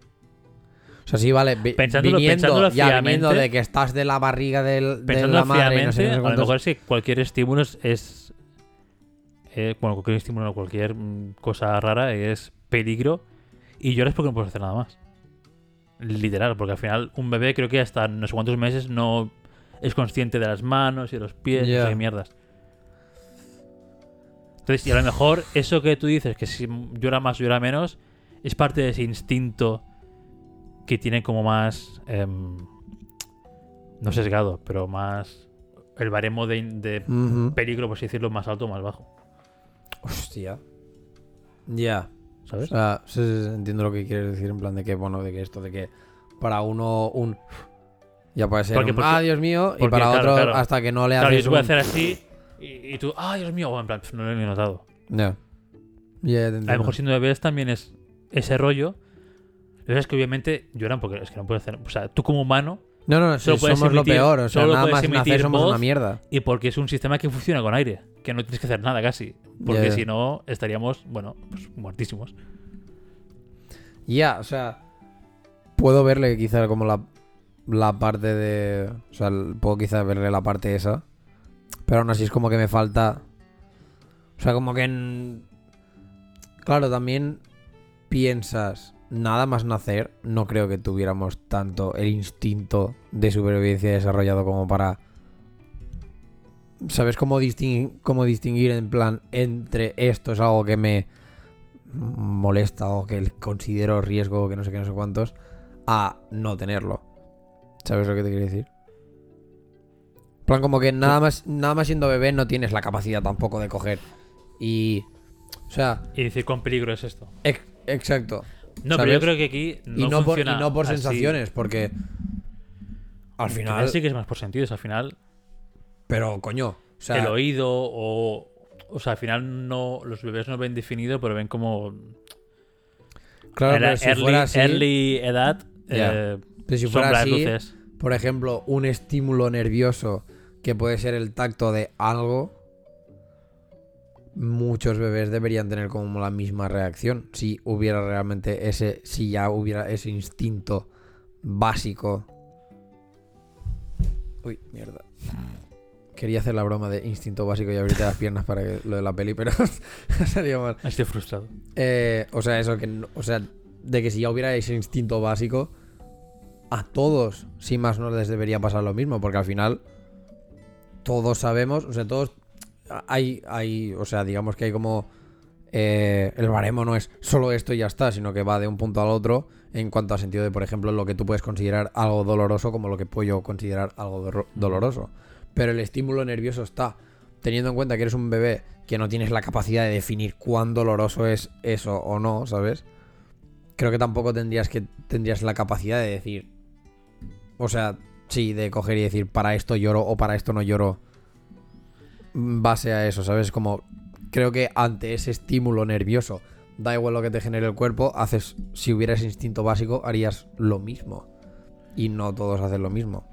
S1: O sea, sí, vale. vi-
S2: Pensándolo-
S1: viniendo,
S2: pensándolo
S1: ya viniendo de que estás de la barriga del, de
S2: pensando
S1: la madre y no sé,
S2: fríamente,
S1: no sé
S2: a lo mejor sí, cualquier estímulo es. es, eh, bueno, cualquier estímulo, cualquier mm, cosa rara es peligro. Y lloras porque no puedes hacer nada más. Literal, porque al final un bebé creo que hasta no sé cuántos meses no es consciente de las manos y de los pies y qué mierdas. Entonces, y a lo mejor eso que tú dices, que si llora más, llora menos, es parte de ese instinto que tiene como más. em, no sesgado, pero más. El baremo de, de peligro, por así decirlo, más alto o más bajo.
S1: Hostia. Ya. O
S2: ¿Sabes?
S1: sea, sí, sí, sí, entiendo lo que quieres decir en plan de que, bueno, de que esto, de que para uno un... Ya puede ser
S2: Porque-
S1: un,
S2: porque-
S1: ah, Dios mío, y para
S2: claro,
S1: otro
S2: claro.
S1: hasta que no le
S2: claro, yo
S1: haces
S2: te voy a hacer así y, y tú, ¡ay, Dios mío! Bueno, en plan, pf, no lo he notado.
S1: Ya. Ya, ya te
S2: A lo mejor siendo bebés también es ese rollo. Lo que es que obviamente lloran porque es que no puedes hacer. O sea, tú como humano
S1: No, no,
S2: solo
S1: sí,
S2: puedes
S1: somos lo peor. O sea,
S2: solo
S1: nada más nacer somos una mierda.
S2: y porque es un sistema que funciona con aire, que no tienes que hacer nada casi. Porque si no, estaríamos, bueno, pues muertísimos.
S1: Ya, o sea, puedo verle quizá como la, la parte de... O sea, puedo quizá verle la parte esa. Pero aún así es como que me falta... O sea, como que... Claro, también piensas, nada más nacer, no creo que tuviéramos tanto el instinto de supervivencia desarrollado como para... ¿Sabes cómo, cómo distinguir en plan entre esto es algo que me molesta o que considero riesgo o que no sé qué, no sé cuántos, a no tenerlo. ¿Sabes lo que te quiero decir? En plan, como que nada más, nada más siendo bebé no tienes la capacidad tampoco de coger. Y. O sea,
S2: Y decir cuán peligro es esto.
S1: ex- exacto.
S2: No, pero yo creo que aquí no,
S1: y, no por, y no por
S2: así.
S1: sensaciones, porque. Al
S2: Al
S1: final.
S2: sí que es más por sentidos. Al final,
S1: Pero, coño. O sea,
S2: el oído o. O sea, al final no los bebés no ven definido, pero ven como.
S1: claro,
S2: en la
S1: pero si
S2: early,
S1: fuera así.
S2: early edad. Eh,
S1: pero si fuera así,
S2: luces.
S1: por ejemplo, un estímulo nervioso que puede ser el tacto de algo, muchos bebés deberían tener como la misma reacción. Si hubiera realmente ese, si ya hubiera ese instinto básico. Uy, mierda. Quería hacer la broma de instinto básico y abrirte las piernas para que, lo de la peli, pero [LAUGHS] ha salido mal.
S2: Estoy frustrado.
S1: Eh, o sea, eso que. no- O sea, de que si ya hubiera ese instinto básico, a todos, sin más, no les debería pasar lo mismo, porque al final. Todos sabemos, o sea, todos. Hay, hay, o sea, digamos que hay como. eh, el baremo no es solo esto y ya está, sino que va de un punto al otro en cuanto a sentido de, por ejemplo, lo que tú puedes considerar algo doloroso como lo que puedo considerar algo dolo- doloroso. Pero el estímulo nervioso está, teniendo en cuenta que eres un bebé que no tienes la capacidad de definir cuán doloroso es eso o no, ¿sabes? Creo que tampoco tendrías que tendrías la capacidad de decir, o sea, sí, de coger y decir para esto lloro o para esto no lloro en base a eso, ¿sabes? Como creo que ante ese estímulo nervioso, da igual lo que te genere el cuerpo, haces si hubiera ese instinto básico harías lo mismo. Y no todos hacen lo mismo.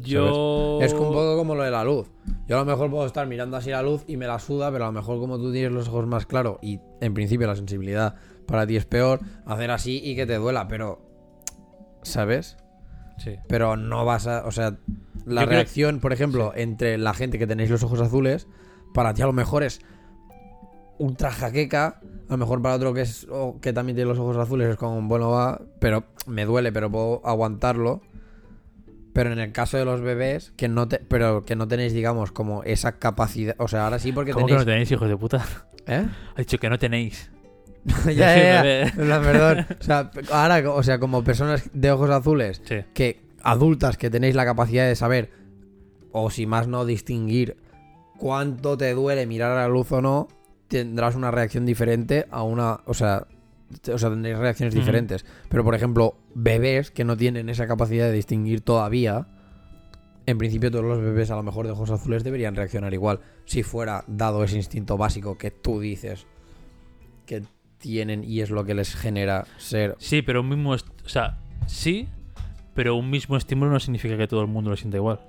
S2: Yo.
S1: Es un poco como lo de la luz. Yo a lo mejor puedo estar mirando así la luz y me la suda, pero a lo mejor como tú tienes los ojos más claros y en principio la sensibilidad para ti es peor, hacer así y que te duela, pero... ¿Sabes?
S2: Sí.
S1: Pero no vas a... O sea, la
S2: Yo creo-
S1: reacción, por ejemplo, entre la gente que tenéis los ojos azules, para ti a lo mejor es ultra jaqueca, a lo mejor para otro que es que también tiene los ojos azules es como, bueno, va, pero me duele, pero puedo aguantarlo. Pero en el caso de los bebés, que no te, pero que no tenéis, digamos, como esa capacidad. O sea, ahora sí porque
S2: ¿Cómo
S1: tenéis.
S2: que no tenéis, hijos de puta?
S1: ¿Eh?
S2: Ha dicho que no tenéis. [LAUGHS] [LAUGHS]
S1: ya, ya, ya. perdón. [LAUGHS] O sea, ahora, o sea, como personas de ojos azules,
S2: Sí.
S1: que adultas que tenéis la capacidad de saber, o si más no distinguir cuánto te duele mirar a la luz o no, tendrás una reacción diferente a una. O sea, o sea tendréis reacciones diferentes. Pero, por ejemplo, bebés que no tienen esa capacidad de distinguir todavía. En principio, todos los bebés, a lo mejor de ojos azules, deberían reaccionar igual. Si fuera dado ese instinto básico que tú dices que tienen y es lo que les genera ser.
S2: Sí, pero un mismo. O sea, sí, pero un mismo estímulo no significa que todo el mundo lo sienta igual.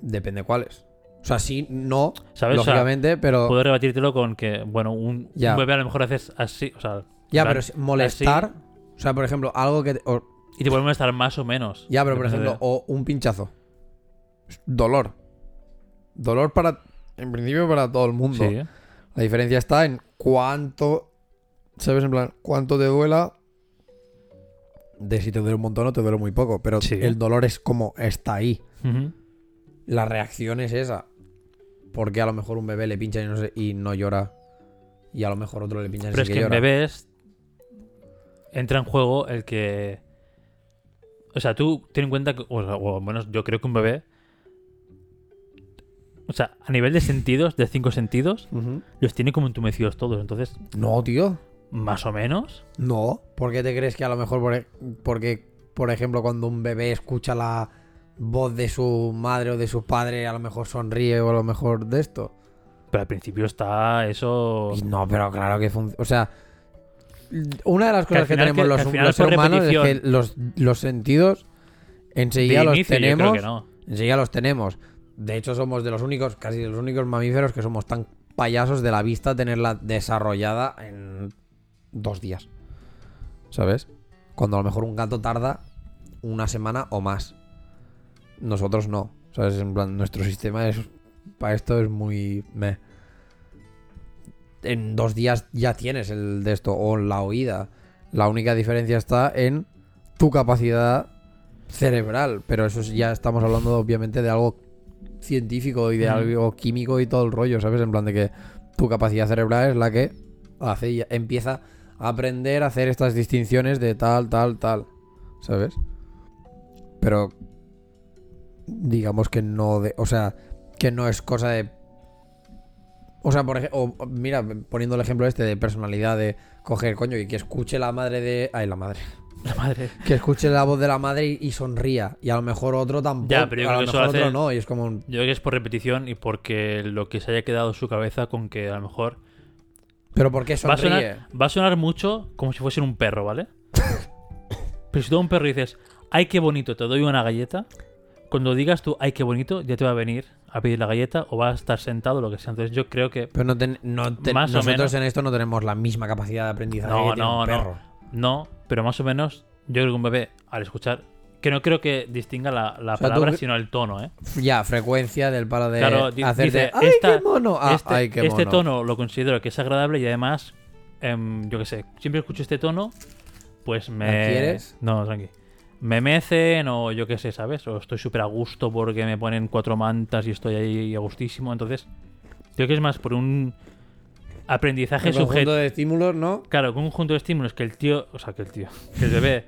S1: Depende cuáles. O sea, sí, no,
S2: ¿Sabes? O sea,
S1: lógicamente, pero.
S2: Puedo rebatírtelo con que, bueno, un,
S1: Ya.
S2: un bebé a lo mejor haces así, o sea,
S1: Ya,
S2: plan,
S1: pero molestar. O sea, por ejemplo, algo que. te- o-
S2: y te puede molestar más o menos.
S1: ya, pero por ejemplo, o un pinchazo. Dolor. Dolor para. En principio, para todo el mundo.
S2: Sí.
S1: La diferencia está en cuánto. ¿Sabes? En plan, cuánto te duela. De si te duele un montón o te duele muy poco. Pero
S2: Sí.
S1: el dolor es como está ahí. La reacción es esa. por qué a lo mejor un bebé le pincha y no, se- y no llora. Y a lo mejor otro le pincha y
S2: Pero es
S1: que
S2: que en bebés entra en juego el que. O sea, tú ten en cuenta que. O, o menos yo creo que un bebé. O sea, a nivel de sentidos, de cinco sentidos, los tiene como entumecidos todos. Entonces,
S1: No, tío.
S2: más o menos.
S1: No. ¿Por qué te crees que a lo mejor, por, e- porque, por ejemplo, cuando un bebé escucha la voz de su madre o de su padre, a lo mejor sonríe o a lo mejor de esto?
S2: Pero al principio está eso.
S1: Y no, pero claro que funciona. O sea, una de las
S2: Que
S1: cosas que, tenemos
S2: que-
S1: los, seres humanos es que los, los sentidos enseguida los tenemos.
S2: que no.
S1: Enseguida los tenemos. De hecho, somos de los únicos, casi de los únicos mamíferos que somos tan payasos de la vista tenerla desarrollada en dos días. ¿Sabes? Cuando a lo mejor un gato tarda una semana o más. Nosotros no. ¿Sabes? En plan, nuestro sistema es. Para esto es muy. meh. En dos días ya tienes el de esto. O la oída. La única diferencia está en tu capacidad cerebral. Pero eso es- ya estamos hablando, obviamente, de algo científico y de
S2: Mm.
S1: algo químico y todo el rollo, ¿sabes? En plan de que tu capacidad cerebral es la que hace y empieza a aprender a hacer estas distinciones de tal, tal, tal. ¿Sabes? Pero digamos que no de, o sea, que no es cosa de o sea, por ejemplo, mira, poniendo el ejemplo este de personalidad de coger, coño, y que escuche la madre de, ay, la madre,
S2: La madre.
S1: que escuche la voz de la madre y, sonría y a lo mejor otro tampoco,
S2: Ya, pero yo
S1: a
S2: creo
S1: lo
S2: que eso
S1: mejor
S2: lo
S1: otro no y es como un-
S2: Yo creo que es por repetición y porque lo que se haya quedado en su cabeza con que a lo mejor.
S1: pero ¿por qué
S2: Va a, sonar, va a sonar mucho como si fuese un perro, ¿vale? [LAUGHS] Pero si tú a un perro dices, ay, qué bonito, te doy una galleta. Cuando digas tú, ay, qué bonito, ya te va a venir a pedir la galleta o va a estar sentado, lo que sea. Entonces yo creo que
S1: Pero no, ten- no
S2: Más o
S1: nosotros
S2: menos.
S1: en esto no tenemos la misma capacidad de aprendizaje
S2: No,
S1: que tiene
S2: no,
S1: un
S2: no.
S1: perro.
S2: no, pero más o menos yo creo que un bebé al escuchar, que no creo que distinga la, la
S1: O sea, tú
S2: palabra, sino el tono, ¿eh?
S1: Ya, frecuencia del palo de
S2: Claro,
S1: hacerte
S2: dice,
S1: ¡ay,
S2: esta-
S1: qué mono! Ah,
S2: este,
S1: ¡ay, qué
S2: este
S1: mono!
S2: tono lo considero que es agradable y además, em, yo qué sé, siempre escucho este tono, pues me...
S1: ¿La quieres?
S2: No, tranqui. Me mecen o yo qué sé, ¿sabes? O estoy súper a gusto porque me ponen cuatro mantas y estoy ahí a gustísimo. Entonces, creo que es más por un aprendizaje
S1: El conjunto
S2: subjetivo.
S1: de estímulos, ¿no?
S2: Claro, con un conjunto de estímulos que el tío... O sea, que el tío... Que el bebé...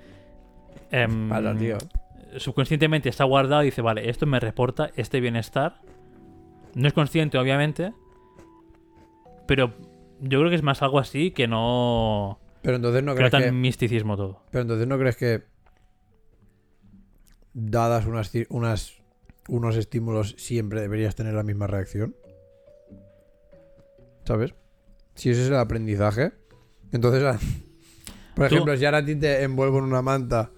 S2: em,
S1: tío.
S2: subconscientemente está guardado y dice, vale, esto me reporta este bienestar. No es consciente, obviamente. Pero yo creo que es más algo así que no...
S1: Pero entonces no crees
S2: tan
S1: que...
S2: misticismo todo.
S1: Pero entonces no crees que... Dadas unas, ci- unas unos estímulos siempre deberías tener la misma reacción. ¿Sabes? Si ese es el aprendizaje. Entonces, ah, [LAUGHS] por
S2: Tú-
S1: ejemplo, si ahora a ti te envuelvo en una manta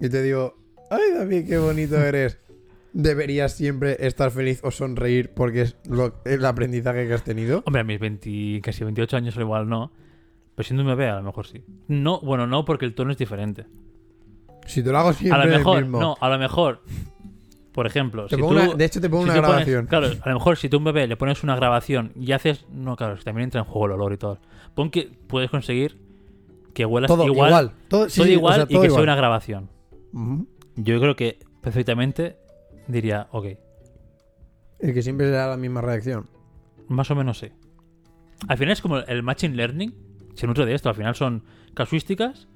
S1: y te digo, ay David, qué bonito eres. Deberías siempre estar feliz o sonreír porque es lo- el aprendizaje que has tenido.
S2: Hombre, a mis 20, casi 28 años igual no. Pero siendo un bebé a lo mejor sí. No, bueno, no, porque el tono es diferente.
S1: Si te lo hago siempre
S2: a lo
S1: el
S2: mejor,
S1: mismo.
S2: no, a lo mejor, por ejemplo,
S1: Te
S2: si tú,
S1: una- de hecho, te pongo
S2: si
S1: una
S2: pones-
S1: grabación.
S2: claro, a lo mejor si tú a un bebé le pones una grabación y haces, no, claro, también entra en juego el olor y todo. Pon que puedes conseguir que huelas
S1: todo
S2: igual,
S1: igual. Todo, sí,
S2: todo
S1: sí, o
S2: igual y que
S1: igual.
S2: sea una grabación. Yo creo que perfectamente diría, ok,
S1: El que siempre será la misma reacción.
S2: más o menos sí. Al final es como el machine learning, se nutre de esto, al final son casuísticas,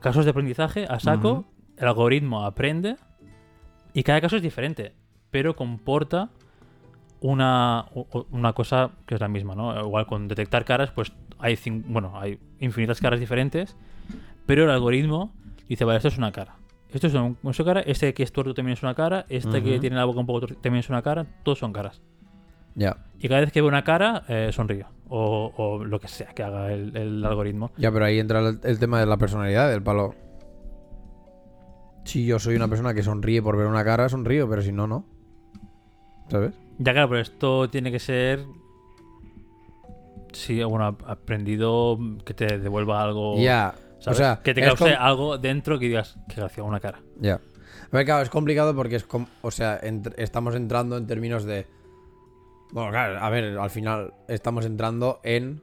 S2: casos de aprendizaje a saco, el algoritmo aprende y cada caso es diferente, pero comporta una, una cosa que es la misma, ¿no? Igual con detectar caras, pues hay, bueno, hay infinitas caras diferentes, pero el algoritmo dice, vale, esto es una cara. Esto es una, una cara, este que es tuerto también es una cara, este que tiene la boca un poco también es una cara, todos son caras.
S1: Ya.
S2: Y cada vez que ve una cara, eh, sonrío. O, o lo que sea que haga el, el algoritmo.
S1: Ya, pero ahí entra el, el tema de la personalidad, del palo. Si yo soy una persona que sonríe por ver una cara, sonrío, pero si no, no. ¿Sabes?
S2: Ya claro, pero esto tiene que ser... Sí, bueno, ap- aprendido que te devuelva algo...
S1: Ya.
S2: ¿sabes?
S1: O sea,
S2: que te cause algo dentro que digas, qué gracia, una cara.
S1: Ya. A ver, claro, es complicado porque es com- o sea, entr- estamos entrando en términos de. Bueno, claro, a ver, al final estamos entrando en.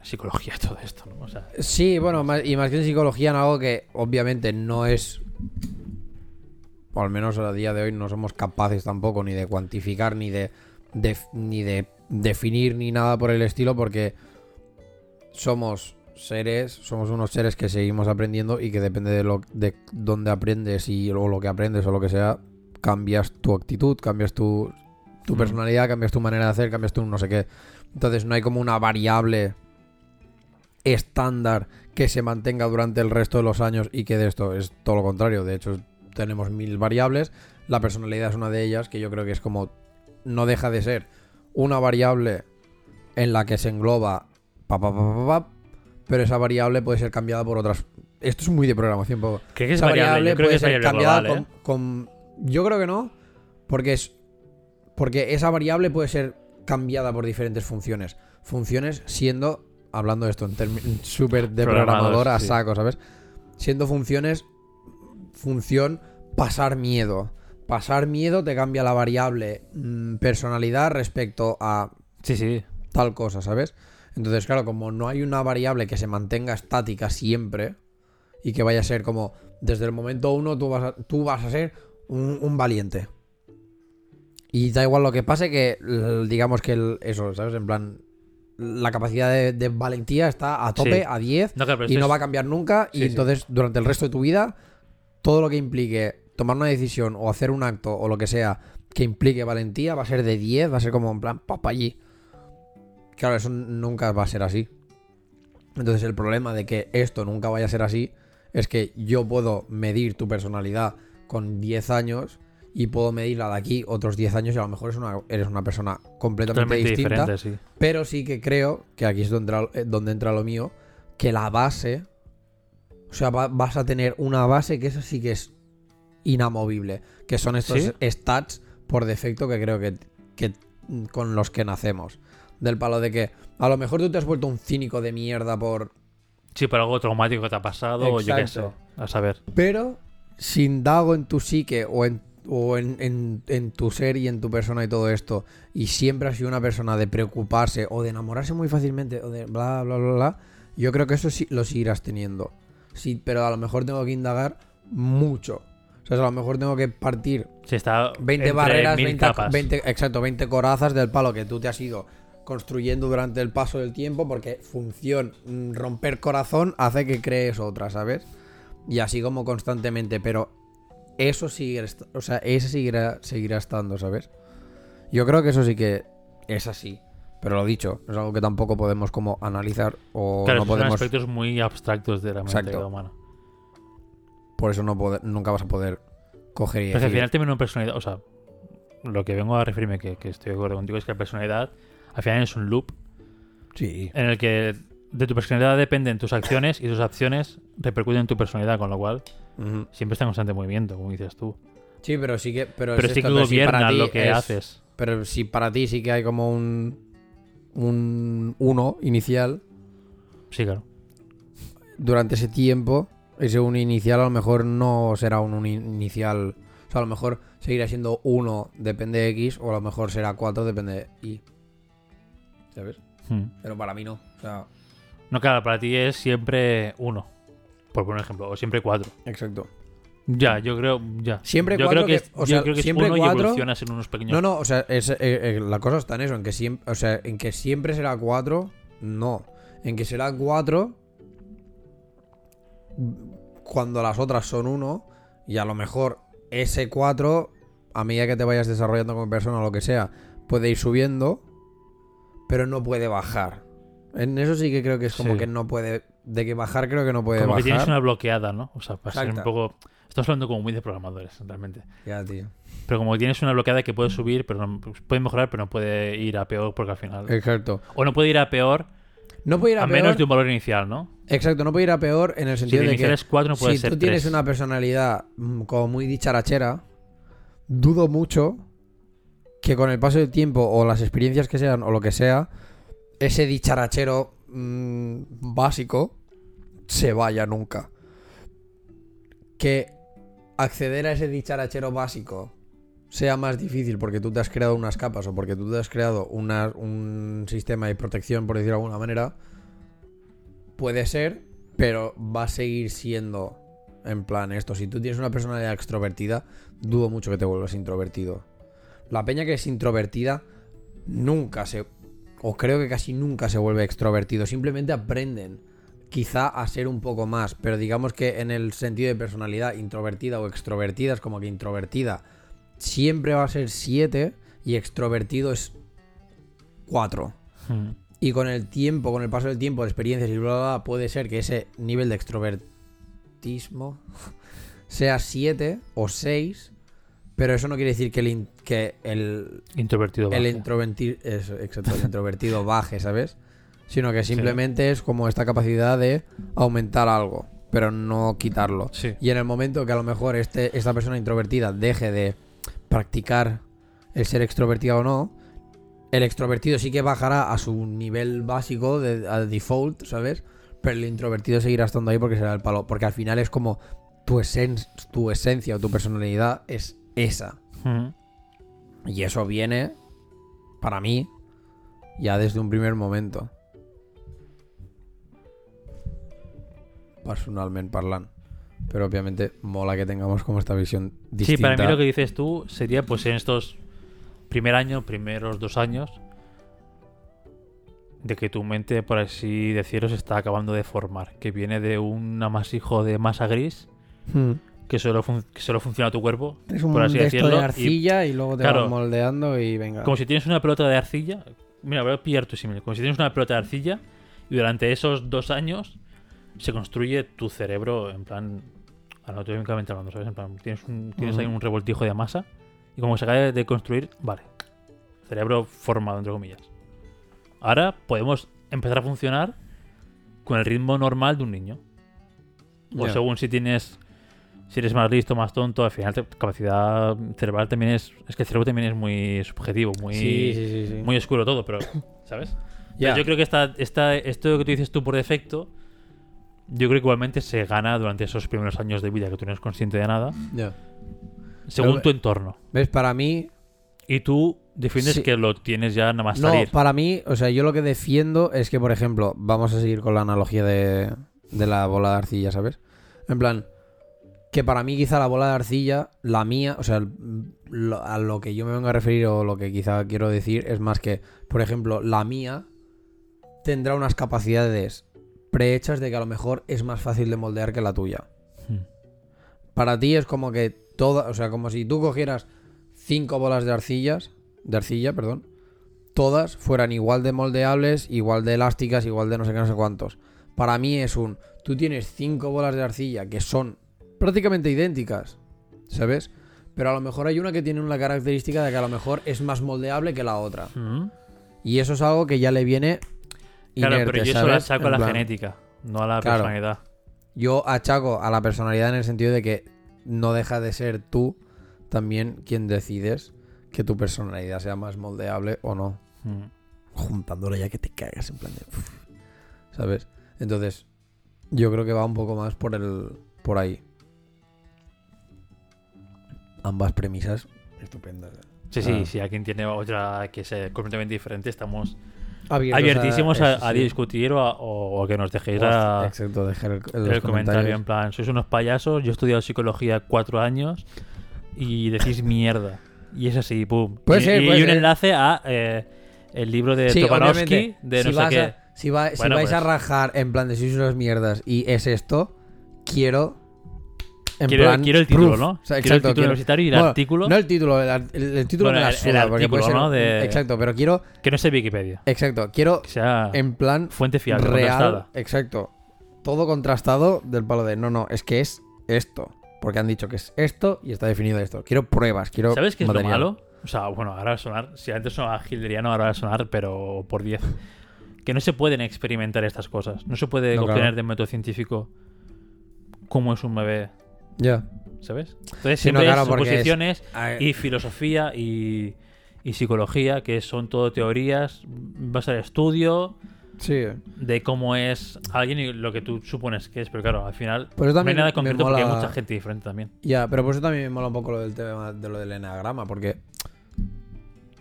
S2: Psicología, [LAUGHS] todo esto, ¿no? O sea,
S1: Sí, bueno, más- y más que en psicología, en algo que obviamente no es. O al menos a día de hoy no somos capaces tampoco ni de cuantificar ni de ni de definir ni nada por el estilo porque somos seres, somos unos seres que seguimos aprendiendo y que depende de lo de dónde aprendes y o lo que aprendes o lo que sea, cambias tu actitud, cambias tu, tu
S2: Mm.
S1: personalidad, cambias tu manera de hacer, cambias tu no sé qué. Entonces no hay como una variable estándar que se mantenga durante el resto de los años y que de esto es todo lo contrario. De hecho, tenemos mil variables. La personalidad es una de ellas que yo creo que es como no deja de ser una variable en la que se engloba pa, pa, pa, pa, pa, pero esa variable puede ser cambiada por otras. Esto es muy de programación, poco.
S2: Creo que es
S1: esa
S2: variable, creo que
S1: puede
S2: es
S1: ser
S2: variable
S1: cambiada
S2: global, ¿eh?
S1: con, con- Yo creo que no, porque es. Porque esa variable puede ser cambiada por diferentes funciones. Funciones siendo. Hablando de esto en términos súper de
S2: Programador,
S1: a
S2: sí.
S1: saco, ¿sabes? Siendo funciones. Función pasar miedo. Pasar miedo te cambia la variable mm, personalidad respecto a
S2: Sí, sí.
S1: tal cosa, ¿sabes? Entonces, claro, como no hay una variable que se mantenga estática siempre y que vaya a ser como desde el momento uno tú vas a, tú vas a ser un, un valiente. Y da igual lo que pase, que digamos que el- eso, ¿sabes? En plan, la capacidad de, de valentía está a tope,
S2: Sí.
S1: a 10
S2: No, claro, pero
S1: y no
S2: es-
S1: va a cambiar nunca.
S2: Sí,
S1: y entonces, durante el resto de tu vida, todo lo que implique tomar una decisión o hacer un acto o lo que sea que implique valentía va a ser de 10, va a ser como en plan, papa allí. Claro, eso nunca va a ser así. Entonces, el problema de que esto nunca vaya a ser así es que yo puedo medir tu personalidad con 10 años y puedo medirla de aquí otros 10 años y a lo mejor es una, eres una persona completamente
S2: totalmente
S1: distinta.
S2: sí.
S1: Pero sí que creo, que aquí es donde entra, eh, donde entra lo mío, que la base, o sea, va- vas a tener una base que eso sí que es inamovible, que son estos
S2: ¿Sí?
S1: stats por defecto que creo que, que con los que nacemos. Del palo de que a lo mejor tú te has vuelto un cínico de mierda por...
S2: Sí, por algo traumático que te ha pasado o yo qué sé. A saber.
S1: Pero sin dago en tu psique o en o en, en- en tu ser y en tu persona y todo esto, y siempre has sido una persona de preocuparse o de enamorarse muy fácilmente o de bla, bla, bla, bla, yo creo que eso sí lo seguirás teniendo. Sí, pero a lo mejor tengo que indagar mucho. O sea, a lo mejor tengo que partir
S2: Sí, está
S1: 20
S2: entre
S1: barreras,
S2: mil
S1: 20,
S2: capas.
S1: 20 exacto, 20 corazas del palo que tú te has ido construyendo durante el paso del tiempo porque función mm, romper corazón hace que crees otra, ¿sabes? Y así como constantemente, pero eso sigue, o sea, ese seguirá, seguirá estando, ¿sabes? Yo creo que eso sí que es así. Pero lo dicho, es algo que tampoco podemos como analizar o
S2: Claro,
S1: no
S2: esos son
S1: podemos...
S2: aspectos muy abstractos de la mente humana.
S1: Por eso no nunca vas a poder coger y
S2: Pero es que al final también una personalidad, o sea, lo que vengo a referirme, que, que estoy de acuerdo contigo, es que la personalidad al final es un loop
S1: Sí,
S2: en el que de tu personalidad dependen tus acciones y tus acciones repercuten en tu personalidad, con lo cual Siempre está en constante movimiento, como dices tú.
S1: sí, pero sí que... Pero,
S2: Pero
S1: es
S2: sí
S1: esto,
S2: que
S1: pero si para
S2: gobierna
S1: ti
S2: lo que
S1: es-
S2: haces.
S1: Pero si para ti sí que hay como un. Un 1 inicial,
S2: Sí, claro.
S1: durante ese tiempo, ese 1 inicial a lo mejor no será un 1 inicial. O sea, a lo mejor seguirá siendo 1 depende de X, o a lo mejor será 4 depende de Y. ¿Sabes?
S2: Hmm.
S1: Pero para mí no. O sea,
S2: No, claro, para ti es siempre uno, por poner un ejemplo, o siempre cuatro.
S1: exacto.
S2: Ya, yo creo, ya.
S1: Siempre
S2: yo
S1: cuatro
S2: creo que,
S1: que-
S2: es-
S1: o
S2: yo
S1: sea,
S2: creo que es
S1: siempre
S2: uno y
S1: cuatro-
S2: evolucionas en unos pequeños.
S1: No, no, o sea, es- eh, eh, la cosa está en eso, en que siempre, o sea, en que siempre será 4, no. En que será 4 cuando las otras son 1 y a lo mejor ese 4 a medida que te vayas desarrollando como persona o lo que sea, puede ir subiendo, pero no puede bajar. En eso sí que creo que es como
S2: Sí.
S1: que no puede de que bajar creo que no puede
S2: como que
S1: bajar.
S2: tienes una bloqueada, ¿no? O sea, para ser un poco. Estamos hablando como muy de programadores, realmente.
S1: Ya, tío.
S2: Pero como que tienes una bloqueada que puede subir, pero no, puede mejorar, pero no puede ir a peor porque al final.
S1: Exacto.
S2: O no puede ir a peor
S1: No puede ir a,
S2: a
S1: peor.
S2: menos de un valor inicial, ¿no?
S1: Exacto, no puede ir a peor en el sentido de que
S2: es 4, no puede
S1: si
S2: ser
S1: tú tienes
S2: 3.
S1: una personalidad mm, como muy dicharachera, dudo mucho que con el paso del tiempo o las experiencias que sean o lo que sea, ese dicharachero mm, básico se vaya nunca. Que acceder a ese dicharachero básico sea más difícil porque tú te has creado unas capas o porque tú te has creado un sistema de protección, por decirlo de alguna manera, puede ser, pero va a seguir siendo en plan esto. Si tú tienes una personalidad extrovertida, dudo mucho que te vuelvas introvertido. La peña que es introvertida nunca se. O creo que casi nunca se vuelve extrovertido. Simplemente aprenden quizá a ser un poco más. Pero digamos que en el sentido de personalidad, introvertida o extrovertida, es como que introvertida siempre va a ser 7 y extrovertido es 4.
S2: Mm.
S1: Y con el tiempo, con el paso del tiempo, de experiencias y bla, bla, bla, puede ser que ese nivel de extrovertismo [LAUGHS] sea 7 o 6, pero eso no quiere decir que el, in- que el,
S2: Introvertido.
S1: el, introverti- eso, exacto, el [LAUGHS] introvertido baje, ¿sabes? Sino que simplemente es como esta capacidad de aumentar algo, pero no quitarlo.
S2: Sí.
S1: Y en el momento que a lo mejor este, esta persona introvertida deje de practicar el ser extrovertida o no, el extrovertido sí que bajará a su nivel básico, de, a default, ¿sabes? Pero el introvertido seguirá estando ahí porque será el palo. Porque al final es como tu, esen- tu esencia o tu personalidad es esa.
S2: Mm.
S1: Y eso viene, para mí, ya desde un primer momento. Personalmente parlant. Pero obviamente mola que tengamos como esta visión
S2: Sí,
S1: distinta.
S2: para mí lo que dices tú sería pues en estos primer año, primeros dos años, de que tu mente, por así decirlo, se está acabando de formar, que viene de un amasijo de masa gris
S1: Hmm.
S2: que solo, que solo funciona tu cuerpo,
S1: Es un
S2: por así
S1: de esto
S2: decirlo,
S1: de
S2: y-
S1: arcilla y, luego te
S2: claro,
S1: vas moldeando y venga.
S2: como si tienes una pelota de arcilla. Mira, voy a pillar tu símil. Como si tienes una pelota de arcilla y durante esos dos años se construye tu cerebro en plan anatómicamente hablando, ¿sabes? En plan, tienes, un- tienes ahí un revoltijo de masa y como se acaba de construir, vale. Cerebro formado, entre comillas. Ahora podemos empezar a funcionar con el ritmo normal de un niño. O según si tienes. Si eres más listo, más tonto, al final capacidad cerebral también es. Es que el cerebro también es muy subjetivo, muy,
S1: Sí, sí, sí,
S2: muy oscuro todo, pero. [COUGHS] ¿Sabes? Pero yo creo que esta, esta, esto que tú dices tú por defecto. Yo creo que igualmente se gana durante esos primeros años de vida que tú no eres consciente de nada, según
S1: Pero-
S2: tu entorno.
S1: ¿Ves? Para mí,
S2: Y tú defiendes
S1: Sí.
S2: que lo tienes ya nada más
S1: No,
S2: salir.
S1: para mí, o sea, yo lo que defiendo es que, por ejemplo, vamos a seguir con la analogía de, de la bola de arcilla, ¿sabes? En plan, que para mí quizá la bola de arcilla, la mía, o sea, lo- a lo que yo me vengo a referir o lo que quizá quiero decir es más que, por ejemplo, la mía tendrá unas capacidades prehechas de que a lo mejor es más fácil de moldear que la tuya.
S2: Hmm.
S1: Para ti es como que toda, o sea, como si tú cogieras cinco bolas de arcillas, de arcilla, perdón, todas fueran igual de moldeables, igual de elásticas, igual de no sé qué, no sé cuántos. Para mí es un, tú tienes cinco bolas de arcilla que son prácticamente idénticas, ¿sabes? Pero a lo mejor hay una que tiene una característica de que a lo mejor es más moldeable que la otra.
S2: Mm.
S1: Y eso es algo que ya le viene
S2: Claro,
S1: inerte,
S2: pero yo eso
S1: ¿sabes?
S2: lo achaco a la
S1: plan,
S2: genética, no a la
S1: Claro.
S2: personalidad.
S1: Yo achaco a la personalidad en el sentido de que no deja de ser tú también quien decides que tu personalidad sea más moldeable o no.
S2: Mm.
S1: Juntándolo ya que te cagas en plan de... uf, ¿Sabes? Entonces, yo creo que va un poco más por el por ahí. Ambas premisas estupendas. ¿eh?
S2: Sí, sí,
S1: Ah.
S2: si alguien tiene otra que sea completamente diferente, estamos
S1: Abiertos
S2: abiertísimos a,
S1: eso,
S2: a
S1: sí.
S2: discutir o, a, o- que nos dejéis
S1: Exacto, dejar el,
S2: comentario
S1: comentarios.
S2: en plan, sois unos payasos, yo he estudiado psicología cuatro años y decís mierda. Y es así, pum.
S1: Puede
S2: y,
S1: ser,
S2: y
S1: puede
S2: hay un
S1: ser.
S2: enlace a eh, el libro de
S1: Sí,
S2: de no
S1: si
S2: sé qué.
S1: si, va- si
S2: Bueno,
S1: vais a
S2: pues-
S1: rajar en plan de sois unas mierdas y es esto, quiero. En
S2: Quiero,
S1: plan,
S2: quiero el título,
S1: proof.
S2: ¿no?
S1: O sea,
S2: quiero el título
S1: quiero-
S2: universitario y el
S1: Bueno,
S2: artículo
S1: No el título, el, ar- el- el título
S2: Bueno,
S1: me la
S2: el
S1: suda,
S2: artículo,
S1: ser-
S2: ¿no? de-
S1: Exacto, pero quiero.
S2: que no sea Wikipedia.
S1: Exacto, quiero
S2: Que sea
S1: en plan
S2: fuente fiable,
S1: real.
S2: contrastada.
S1: Exacto. Todo contrastado del palo de no, no, es que es esto. Porque han dicho que es esto y está definido esto. Quiero pruebas, quiero.
S2: ¿Sabes qué es
S1: material.
S2: lo malo? O sea, bueno, ahora va a sonar. Si antes sonaba gilderiano, ahora va a sonar, pero por 10. Que no se pueden experimentar estas cosas. No se puede
S1: No,
S2: obtener
S1: claro.
S2: de método científico cómo es un bebé,
S1: Ya.
S2: ¿sabes? Entonces
S1: Sí, no,
S2: siempre
S1: claro, porque es-
S2: suposiciones y filosofía y, y psicología, que son todo teorías, va a ser estudio
S1: Sí.
S2: de cómo es alguien y lo que tú supones que es. Pero claro, al final
S1: Por eso
S2: no hay nada concreto porque hay
S1: mola-
S2: mucha gente diferente también.
S1: Ya, pero por eso también me mola un poco lo del tema de lo del eneagrama, porque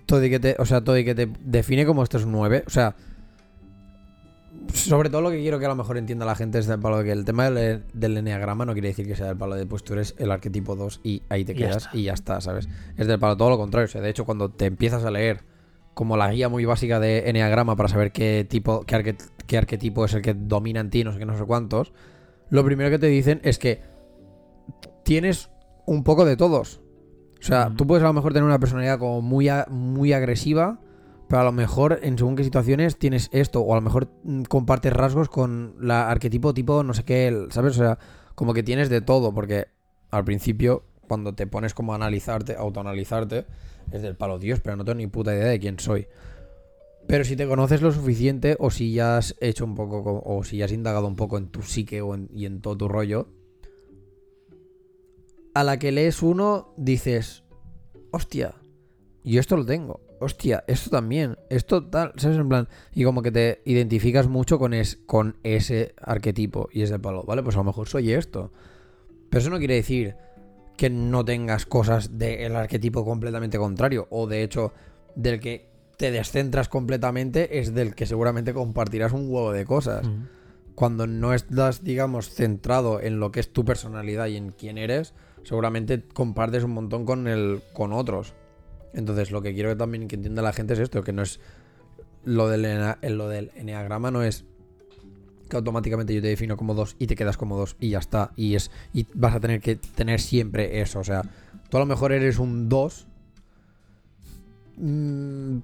S1: todo y que te, o sea, todo y que te define como esto es un 9, o sea, sobre todo lo que quiero que a lo mejor entienda la gente es del palo de que el tema del, del eneagrama no quiere decir que sea del palo de pues tú eres el arquetipo 2 y ahí te
S2: Y ya
S1: quedas y ya está, ¿sabes? Es del palo todo lo contrario, o sea, de hecho cuando te empiezas a leer como la guía muy básica de Enneagrama para saber qué tipo, qué, arque- qué arquetipo es el que domina en ti, no sé qué, no sé cuántos, lo primero que te dicen es que tienes un poco de todos. O sea, tú puedes a lo mejor tener una personalidad como muy, a- muy agresiva, pero a lo mejor en según qué situaciones tienes esto, o a lo mejor mm, compartes rasgos con la arquetipo tipo no sé qué, ¿sabes? O sea, como que tienes de todo, porque al principio, cuando te pones como a analizarte, autoanalizarte, es del palo, Dios, pero no tengo ni puta idea de quién soy. Pero si te conoces lo suficiente, o si ya has hecho un poco, co- o si ya has indagado un poco en tu psique o y en todo tu rollo, a la que lees uno, dices, hostia, yo esto lo tengo, hostia, esto también, esto tal, ¿sabes? En plan, y como que te identificas mucho con, es, con ese arquetipo y es de palo, ¿vale? Pues a lo mejor soy esto. Pero eso no quiere decir que no tengas cosas del arquetipo completamente contrario, o de hecho, del que te descentras completamente es del que seguramente compartirás un huevo de cosas cuando no estás, digamos, centrado en lo que es tu personalidad y en quién eres, seguramente compartes un montón con el, con otros. Entonces, lo que quiero que también que entienda la gente es esto, que no es lo del, ena- lo del eneagrama no es que automáticamente yo te defino como dos y te quedas como dos y ya está. Y es y vas a tener que tener siempre eso. O sea, tú a lo mejor eres un 2 mm,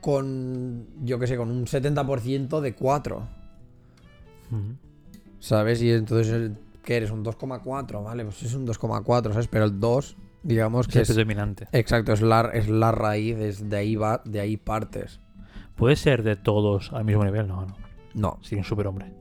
S1: con, yo que sé, con un 70% de 4.
S2: Ujú.
S1: ¿Sabes? Y entonces, el- ¿qué eres? Un 2,4, ¿vale? Pues es un 2,4, ¿sabes? Pero el 2, digamos
S2: Es
S1: que es...
S2: predominante.
S1: Exacto, es la, es la raíz, es de ahí va, de ahí partes.
S2: Puede ser de todos al mismo nivel, no, no.
S1: No.
S2: Sería un superhombre.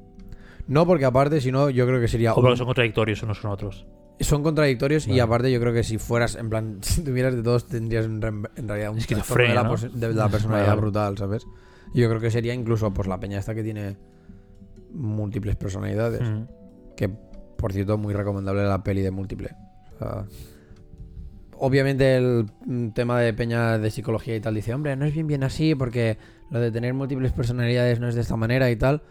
S1: No, porque aparte, si no, yo creo que sería...
S2: O porque
S1: un-
S2: son contradictorios unos con otros.
S1: son contradictorios y aparte yo creo que si fueras, en plan, [LAUGHS] si tuvieras de todos, tendrías en, re- en realidad un trastorno de
S2: Esquizofrenia,
S1: la,
S2: ¿no?
S1: de la personalidad brutal, ¿sabes? Yo creo que sería incluso, pues, la peña esta que tiene múltiples personalidades.
S2: Ujú.
S1: Que, por cierto, muy recomendable la peli de múltiple. O sea, obviamente el mm, tema de peña de psicología y tal dice, hombre, no es bien bien así porque lo de tener múltiples personalidades no es de esta manera y tal.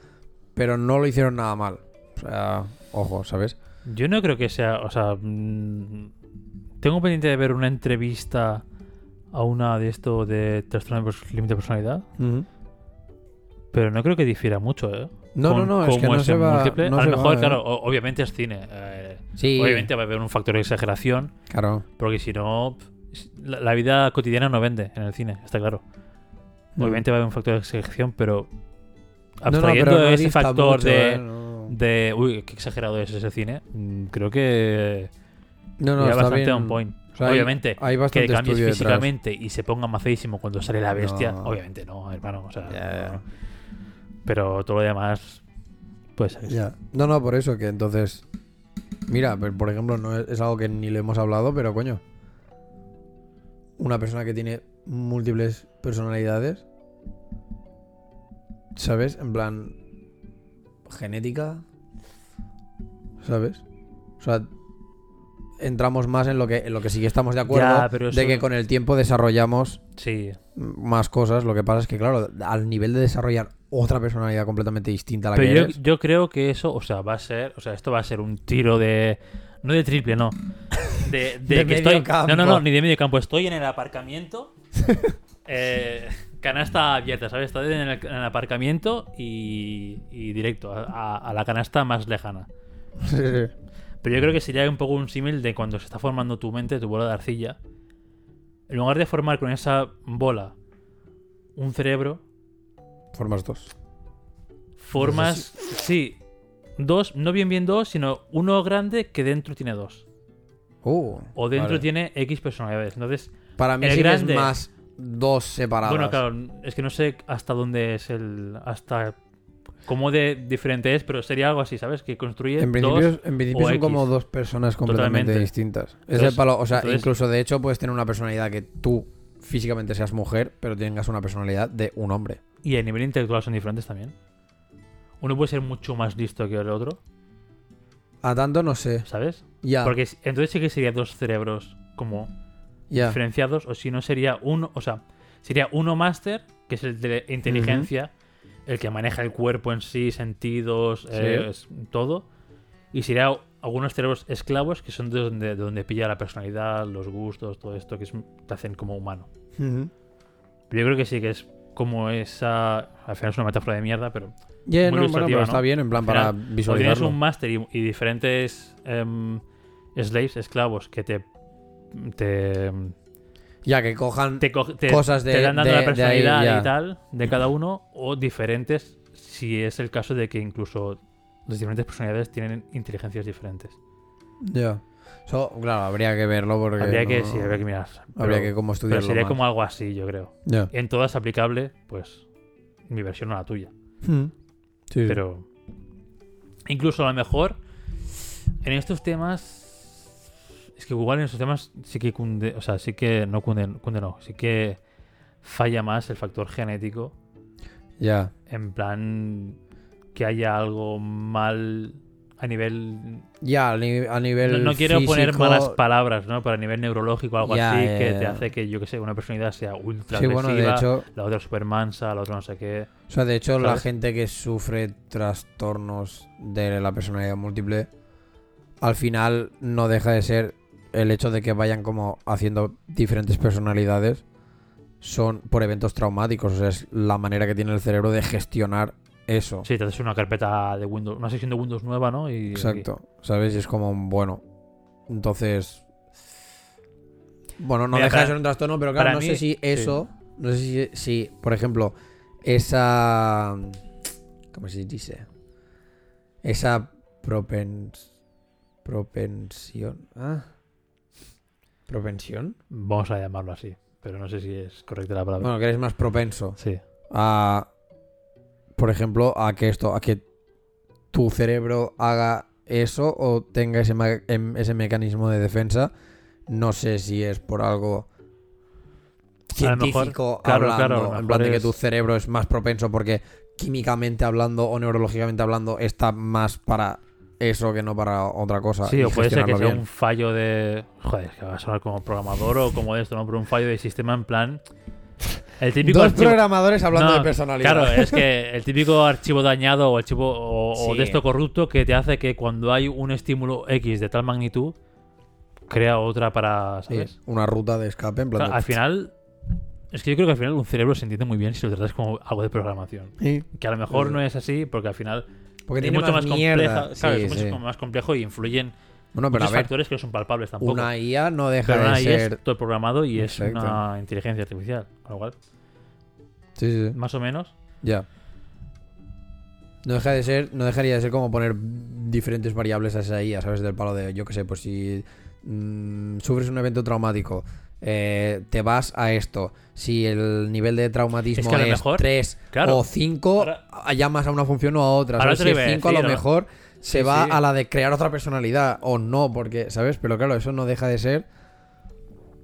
S1: Pero no lo hicieron nada mal. O sea, ojo, ¿sabes?
S2: Yo no creo que sea, o sea, mm, tengo pendiente de ver una entrevista a una de esto de trastorno de límite de personalidad, pero no creo que difiera mucho, ¿eh?
S1: No,
S2: Con
S1: no, no, es que no se va.
S2: múltiple.
S1: no
S2: a lo mejor,
S1: va, ¿eh?
S2: claro, o- obviamente es cine. eh,
S1: Sí,
S2: Obviamente va a haber un factor de exageración,
S1: claro.
S2: porque si no, la, la vida cotidiana no vende en el cine, está claro. Obviamente va a haber un factor de exageración, pero
S1: no,
S2: abstrayendo
S1: pero
S2: ese factor
S1: mucho,
S2: de,
S1: ¿eh?
S2: De, uy, qué exagerado es ese cine, mm, creo que
S1: no, no, está
S2: bastante
S1: bien.
S2: on point.
S1: O sea, hay-
S2: obviamente,
S1: hay,
S2: que
S1: bastante
S2: cambies
S1: detrás.
S2: físicamente y se ponga macísimo cuando sale la bestia, obviamente no, hermano. O sea, no. Pero todo lo demás, pues
S1: Ya. No, no, por eso que entonces. Mira, por ejemplo, no es, es algo que ni le hemos hablado, pero coño. Una persona que tiene múltiples personalidades. ¿Sabes? En plan. Genética. ¿Sabes? O sea. Entramos más en lo que, en lo que sí que estamos de acuerdo.
S2: Ya, pero
S1: de que con el tiempo desarrollamos
S2: sí.
S1: más cosas. Lo que pasa es que, claro, al nivel de desarrollar otra personalidad completamente distinta a la que
S2: Pero yo,
S1: eres.
S2: yo creo que eso, o sea, va a ser, o sea, esto va a ser un tiro de, no de triple, no, [LAUGHS] de, de
S1: De
S2: que
S1: medio
S2: estoy,
S1: campo.
S2: no, no, no, ni de medio campo, estoy en el aparcamiento, [LAUGHS] eh, canasta abierta, ¿sabes? Estoy en el, en el aparcamiento y, y directo a, a- a la canasta más lejana.
S1: Sí, sí.
S2: Pero yo creo que sería un poco un símil de cuando se está formando tu mente, tu bola de arcilla. En lugar de formar con esa bola un cerebro,
S1: Formas dos.
S2: formas, sí, dos, no bien bien dos, sino uno grande que dentro tiene dos.
S1: Uh,
S2: O dentro
S1: vale.
S2: tiene X personalidades. Entonces,
S1: Para mí
S2: el
S1: sí que
S2: grande-
S1: es más dos separadas.
S2: bueno, claro, es que no sé hasta dónde es el. hasta cómo de diferente es, pero sería algo así, ¿sabes? Que construye
S1: En principio,
S2: dos.
S1: en principio
S2: o
S1: son
S2: X.
S1: como dos personas completamente
S2: Totalmente.
S1: distintas. Es el palo, o sea,
S2: entonces-
S1: incluso de hecho puedes tener una personalidad que tú físicamente seas mujer, pero tengas una personalidad de un hombre.
S2: Y a nivel intelectual son diferentes también. Uno puede ser mucho más listo que el otro,
S1: A tanto no sé.
S2: ¿sabes?
S1: Ya,
S2: Porque entonces sí que sería dos cerebros como
S1: ya.
S2: diferenciados, o si no sería uno, o sea, sería uno máster, que es el de inteligencia, el que maneja el cuerpo en sí, sentidos, eh, todo, y sería algunos cerebros esclavos, que son de donde, de donde pilla la personalidad, los gustos, todo esto, que es, te hacen como humano. Yo creo que sí que es como esa. Al final es una metáfora de mierda, pero.
S1: Yeah,
S2: Muy
S1: no, bueno, pero
S2: ¿no?
S1: está bien, en plan, para
S2: final, O tienes
S1: visualizarlo.
S2: un máster y, y diferentes em, slaves, esclavos, que te. te,
S1: Ya, que cojan...
S2: te, co- te-
S1: Cosas de-
S2: te dan dando
S1: de-
S2: la
S1: ahí,
S2: personalidad y tal de cada uno, o diferentes, si es el caso de que incluso las diferentes personalidades tienen inteligencias diferentes.
S1: Ya. So, claro, habría que verlo porque...
S2: habría que,
S1: no-
S2: sí, habría que mirar.
S1: Habría
S2: Pero-
S1: que como
S2: Pero
S1: estudiarlo
S2: sería
S1: más.
S2: como algo así, yo creo.
S1: Ya.
S2: En todas aplicable, pues mi versión o la tuya.
S1: Mm. Sí, sí.
S2: Pero incluso a lo mejor en estos temas es que igual en estos temas sí que cunde, o sea, sí que no cunde, cunde no, sí que falla más el factor genético
S1: Ya.
S2: en plan que haya algo mal a nivel
S1: Ya, a ni- a nivel
S2: no, no quiero poner malas palabras, ¿no? Pero a nivel neurológico algo así que te hace que yo que sé, una personalidad sea ultra
S1: Sí, bueno, de hecho...
S2: la otra super mansa, la otra no sé qué.
S1: O sea, de hecho, la gente que sufre trastornos de la personalidad múltiple, al final no deja de ser el hecho de que vayan como haciendo diferentes personalidades, son por eventos traumáticos. O sea, es la manera que tiene el cerebro de gestionar eso.
S2: Sí, te haces una carpeta de Windows, una sección de Windows nueva, ¿no? Y
S1: Exacto. ¿Sabes? Y es como, bueno. Entonces. Bueno, no
S2: Mira,
S1: deja de ser un trastorno, pero claro, no
S2: mí-
S1: sé si eso. No sé si, si, por ejemplo, esa. ¿Cómo se dice? Esa propens. Propensión. ¿Ah? ¿Propensión?
S2: Vamos a llamarlo así, pero no sé si es correcta la palabra.
S1: Bueno, que eres más propenso
S2: sí.
S1: a. Por ejemplo, a que esto. A que tu cerebro haga eso o tenga ese, ma- em- ese mecanismo de defensa. No sé si es por algo
S2: A lo mejor,
S1: científico
S2: claro,
S1: hablando,
S2: claro, a lo
S1: en
S2: mejor
S1: plan de que
S2: es-
S1: tu cerebro es más propenso porque químicamente hablando o neurológicamente hablando está más para eso que no para otra cosa.
S2: Sí, o puede ser que sea
S1: bien.
S2: un fallo de. Joder, es que va a sonar como programador o como esto, ¿no? Pero un fallo de sistema en plan. El típico
S1: Dos
S2: archivo-
S1: programadores hablando
S2: No,
S1: de personalidad.
S2: Claro, es que el típico archivo dañado o archivo o, o
S1: Sí.
S2: de esto corrupto que te hace que cuando hay un estímulo X de tal magnitud, crea otra para.
S1: Sí,
S2: ¿Sabes?
S1: una ruta de escape en plan de-
S2: al final. Es que yo creo que al final un cerebro se entiende muy bien si lo tratas como algo de programación.
S1: Sí.
S2: Que a lo mejor
S1: Sí.
S2: no es así, porque al final
S1: Porque tiene
S2: mucho más, compleja. ¿sabes?
S1: Sí,
S2: es mucho
S1: sí.
S2: más complejo y influyen
S1: Bueno, pero a
S2: muchos
S1: ver,
S2: factores que no son palpables tampoco.
S1: una IA no deja
S2: pero
S1: de
S2: una IA
S1: ser...
S2: es todo programado y es una inteligencia artificial. Con lo cual,
S1: Sí, sí, sí.
S2: más o menos.
S1: Ya. No deja de ser, no dejaría de ser como poner diferentes variables a esa IA, ¿sabes? Del palo de, yo qué sé, pues si mm, sufres un evento traumático, eh, te vas a esto. Si el nivel de traumatismo
S2: Es que a lo
S1: es
S2: mejor-
S1: 3
S2: claro.
S1: o 5,
S2: Ahora-
S1: llamas a una función o a otra.
S2: Ahora
S1: ¿sabes? Si es
S2: iba a
S1: 5 a lo mejor se
S2: Sí,
S1: va
S2: sí.
S1: a la de crear otra personalidad o no, porque, ¿sabes? Pero claro, eso no deja de ser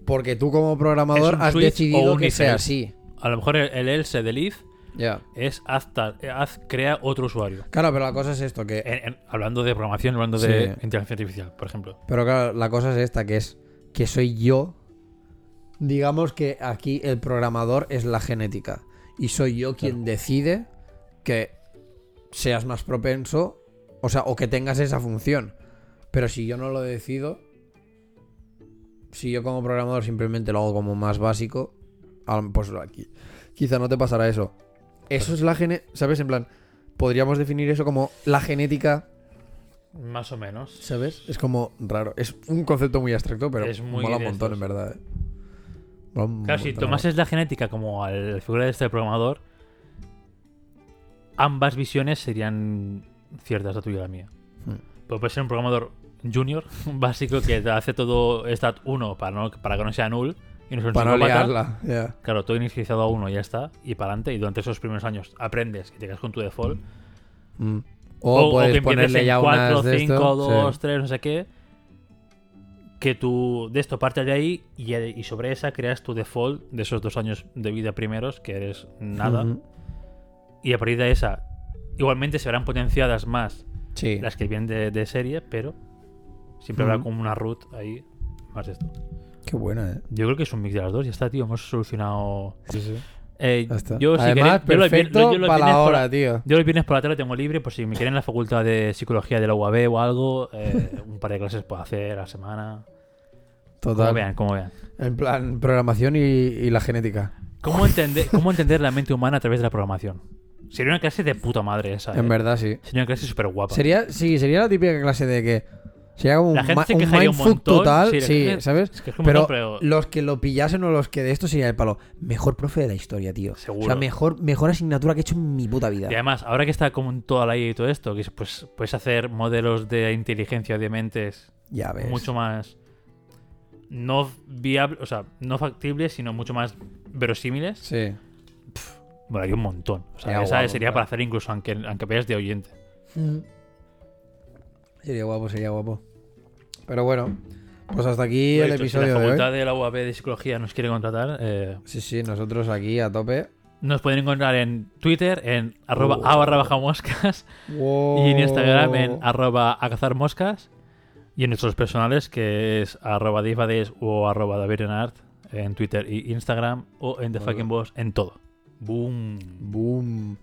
S1: porque tú como programador has decidido que sea así.
S2: A lo mejor el, el else del if
S1: Ya.
S2: es haz, tal- haz- crea otro usuario.
S1: Claro, pero la cosa es esto, que
S2: En- en- hablando de programación, hablando de inteligencia artificial, por ejemplo.
S1: Pero claro, la cosa es esta, que es que soy yo. Digamos que aquí el programador es la genética. Y soy yo quien decide que seas más propenso. O sea, o que tengas esa función. Pero si yo no lo decido. Si yo como programador simplemente lo hago como más básico. Pues aquí. Quizá no te pasará eso. Eso es la genética. ¿Sabes? En plan. Podríamos definir eso como la genética
S2: Más o menos.
S1: ¿Sabes? Es como raro. Es un concepto muy abstracto, pero
S2: Es muy
S1: mola un montón, en verdad. eh.
S2: Claro, si tomases la genética como a la figura de este programador, ambas visiones serían ciertas, la tuya y la mía.
S1: Hmm.
S2: Pero puede ser un programador junior, [LAUGHS] básico, que te hace todo stat 1 para, no, para que no sea null y no
S1: Para liarla. ya.
S2: Claro, todo inicializado a 1 y ya está, y para adelante, y durante esos primeros años aprendes y te quedas con tu default.
S1: Mm. O, puedes
S2: que empieces
S1: ponerle
S2: en
S1: ya
S2: 4,
S1: unas de
S2: 5,
S1: esto.
S2: 2,
S1: sí.
S2: 3, no sé qué. Que tú de esto partes de ahí y, y sobre esa creas tu default de esos dos años de vida primeros, que eres nada. Y a partir de esa, igualmente se verán potenciadas más
S1: Sí.
S2: las que vienen de, de serie, pero siempre habrá como una root ahí más de esto.
S1: Qué buena, eh.
S2: Yo creo que es un mix de las dos. Ya está, tío. Hemos solucionado.
S1: Sí, sí.
S2: Eh, yo, si
S1: Además,
S2: queréis- yo yo
S1: para la
S2: por
S1: hora, tío.
S2: Yo los viernes por la tarde tengo libre, por si me quieren en la facultad de psicología de la UAB o algo, eh, un par de clases puedo hacer a la semana. Como
S1: Total.
S2: vean, como vean.
S1: En plan, programación y, y la genética.
S2: ¿Cómo entender, ¿Cómo entender la mente humana a través de la programación? Sería una clase de puta madre esa.
S1: En
S2: ¿eh?
S1: verdad, sí.
S2: Sería una clase súper guapa.
S1: Sería, sí, sería la típica clase de que. Sería como un,
S2: La gente
S1: ma-
S2: se
S1: un
S2: quejaría un montón,
S1: total.
S2: sí,
S1: Sí,
S2: la gente-
S1: ¿sabes?
S2: Es que es como
S1: Pero, los que lo pillasen o los que de esto sería el palo. Mejor profe de la historia, tío. O
S2: Seguro.
S1: sea, mejor, mejor asignatura que he hecho en mi puta vida.
S2: Y además, ahora que está como en toda la IA y todo esto, que es, pues puedes hacer modelos de inteligencia de mentes
S1: Ya ves.
S2: mucho más no viables, o sea, no factibles, sino mucho más verosímiles.
S1: Sí.
S2: Bueno, hay un montón. O sea,
S1: Sería
S2: esa
S1: guapo,
S2: sería
S1: claro.
S2: para hacer incluso aunque, aunque vayas de oyente.
S1: Sería guapo, sería guapo. Pero bueno, pues hasta aquí el episodio
S2: si la
S1: de hoy.
S2: facultad de la UAB de Psicología nos quiere contratar, eh,
S1: Sí, sí, nosotros aquí a tope.
S2: nos pueden encontrar en Twitter en arroba
S1: Oh.
S2: a barra baja moscas y en Instagram en arroba a cazar moscas y en nuestros personales que es arroba divades o arroba davidrenart en Twitter y Instagram o en The. Fucking Boss en todo. Boom.
S1: Boom.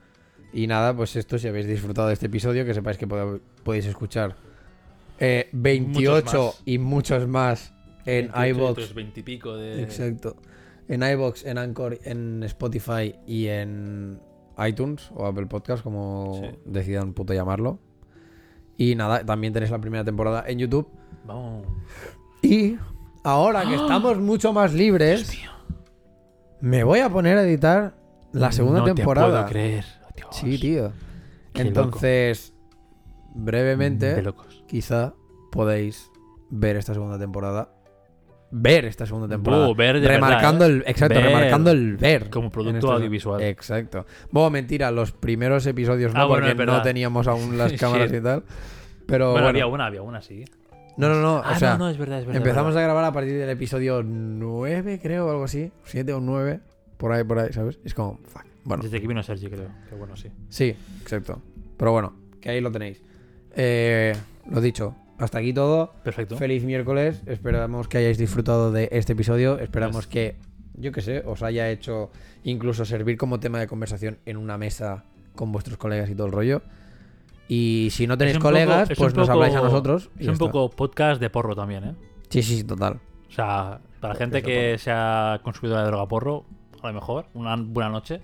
S1: Y nada, pues esto, si habéis disfrutado de este episodio, que sepáis que podéis escuchar eh, 28
S2: Muchos más.
S1: y muchos más en iBox.
S2: 20 y pico de...
S1: Exacto. En iBox, en Anchor, en Spotify y en iTunes o Apple Podcast, como
S2: Sí.
S1: decidan puto llamarlo. Y nada, también tenéis la primera temporada en YouTube.
S2: Vamos.
S1: Y ahora que estamos mucho más libres, me voy a poner a editar la segunda
S2: no
S1: temporada.
S2: Te puedo creer. Dios.
S1: Sí, tío.
S2: Qué
S1: Entonces, brevemente,
S2: De locos.
S1: Quizá podéis ver esta segunda temporada. Ver esta segunda temporada.
S2: Buh, ver de
S1: remarcando
S2: verdad, ¿eh?
S1: el. Exacto,
S2: Ver.
S1: remarcando el ver.
S2: Como
S1: en
S2: producto audiovisual.
S1: Exacto. Bueno, mentira, los primeros episodios no,
S2: Ah, bueno,
S1: porque no teníamos aún las
S2: Sí. [LAUGHS]
S1: cámaras y tal. Pero
S2: bueno,
S1: bueno,
S2: había una, había una, sí.
S1: no, no, no.
S2: Ah,
S1: o sea,
S2: no, no, es verdad, es verdad.
S1: empezamos
S2: verdad.
S1: a grabar a partir del episodio 9, creo, o algo así. 7 o 9. Por ahí, por ahí, ¿sabes? Es como, fuck. Bueno,
S2: Desde que vino Sergi, creo. Que bueno, sí.
S1: Sí, exacto. Pero bueno, que ahí lo tenéis. Eh, lo dicho, hasta aquí todo.
S2: Perfecto.
S1: Feliz miércoles. Esperamos que hayáis disfrutado de este episodio. Esperamos que, yo que sé, os haya hecho incluso servir como tema de conversación en una mesa con vuestros colegas y todo el rollo. Y si no tenéis
S2: poco-
S1: colegas,
S2: es
S1: pues nos
S2: poco-
S1: habláis a nosotros.
S2: Es un
S1: está.
S2: poco podcast de porro también, ¿eh?
S1: Sí, sí, sí, total.
S2: O sea, para
S1: Podcast
S2: gente que
S1: porro.
S2: sea consumidora de droga porro, a lo mejor, una buena noche.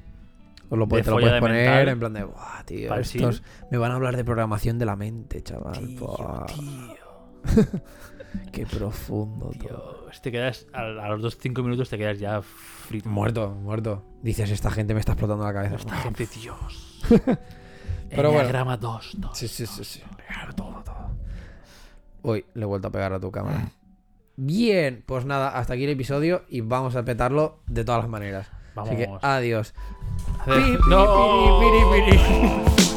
S1: Os lo, puedes-
S2: De
S1: te lo puedes
S2: de
S1: poner en plan de, Buah, tío, estos me van a hablar de programación de la mente, chaval.
S2: Tío, tío, [LAUGHS]
S1: Qué profundo todo.
S2: Dios. Te quedas, a, a los dos cinco minutos te quedas ya frito.
S1: Muerto, muerto. Dices, esta gente me está explotando la cabeza.
S2: Esta gente, Dios. [LAUGHS]
S1: Pero bueno.
S2: Enneagrama 2, 2.
S1: Sí, sí, sí, sí. Todo, todo. Uy, le he vuelto a pegar a tu cámara. Bien, pues nada, hasta aquí el episodio y vamos a petarlo de todas las maneras.
S2: Vamos.
S1: Así que adiós. Piri, piri, piri.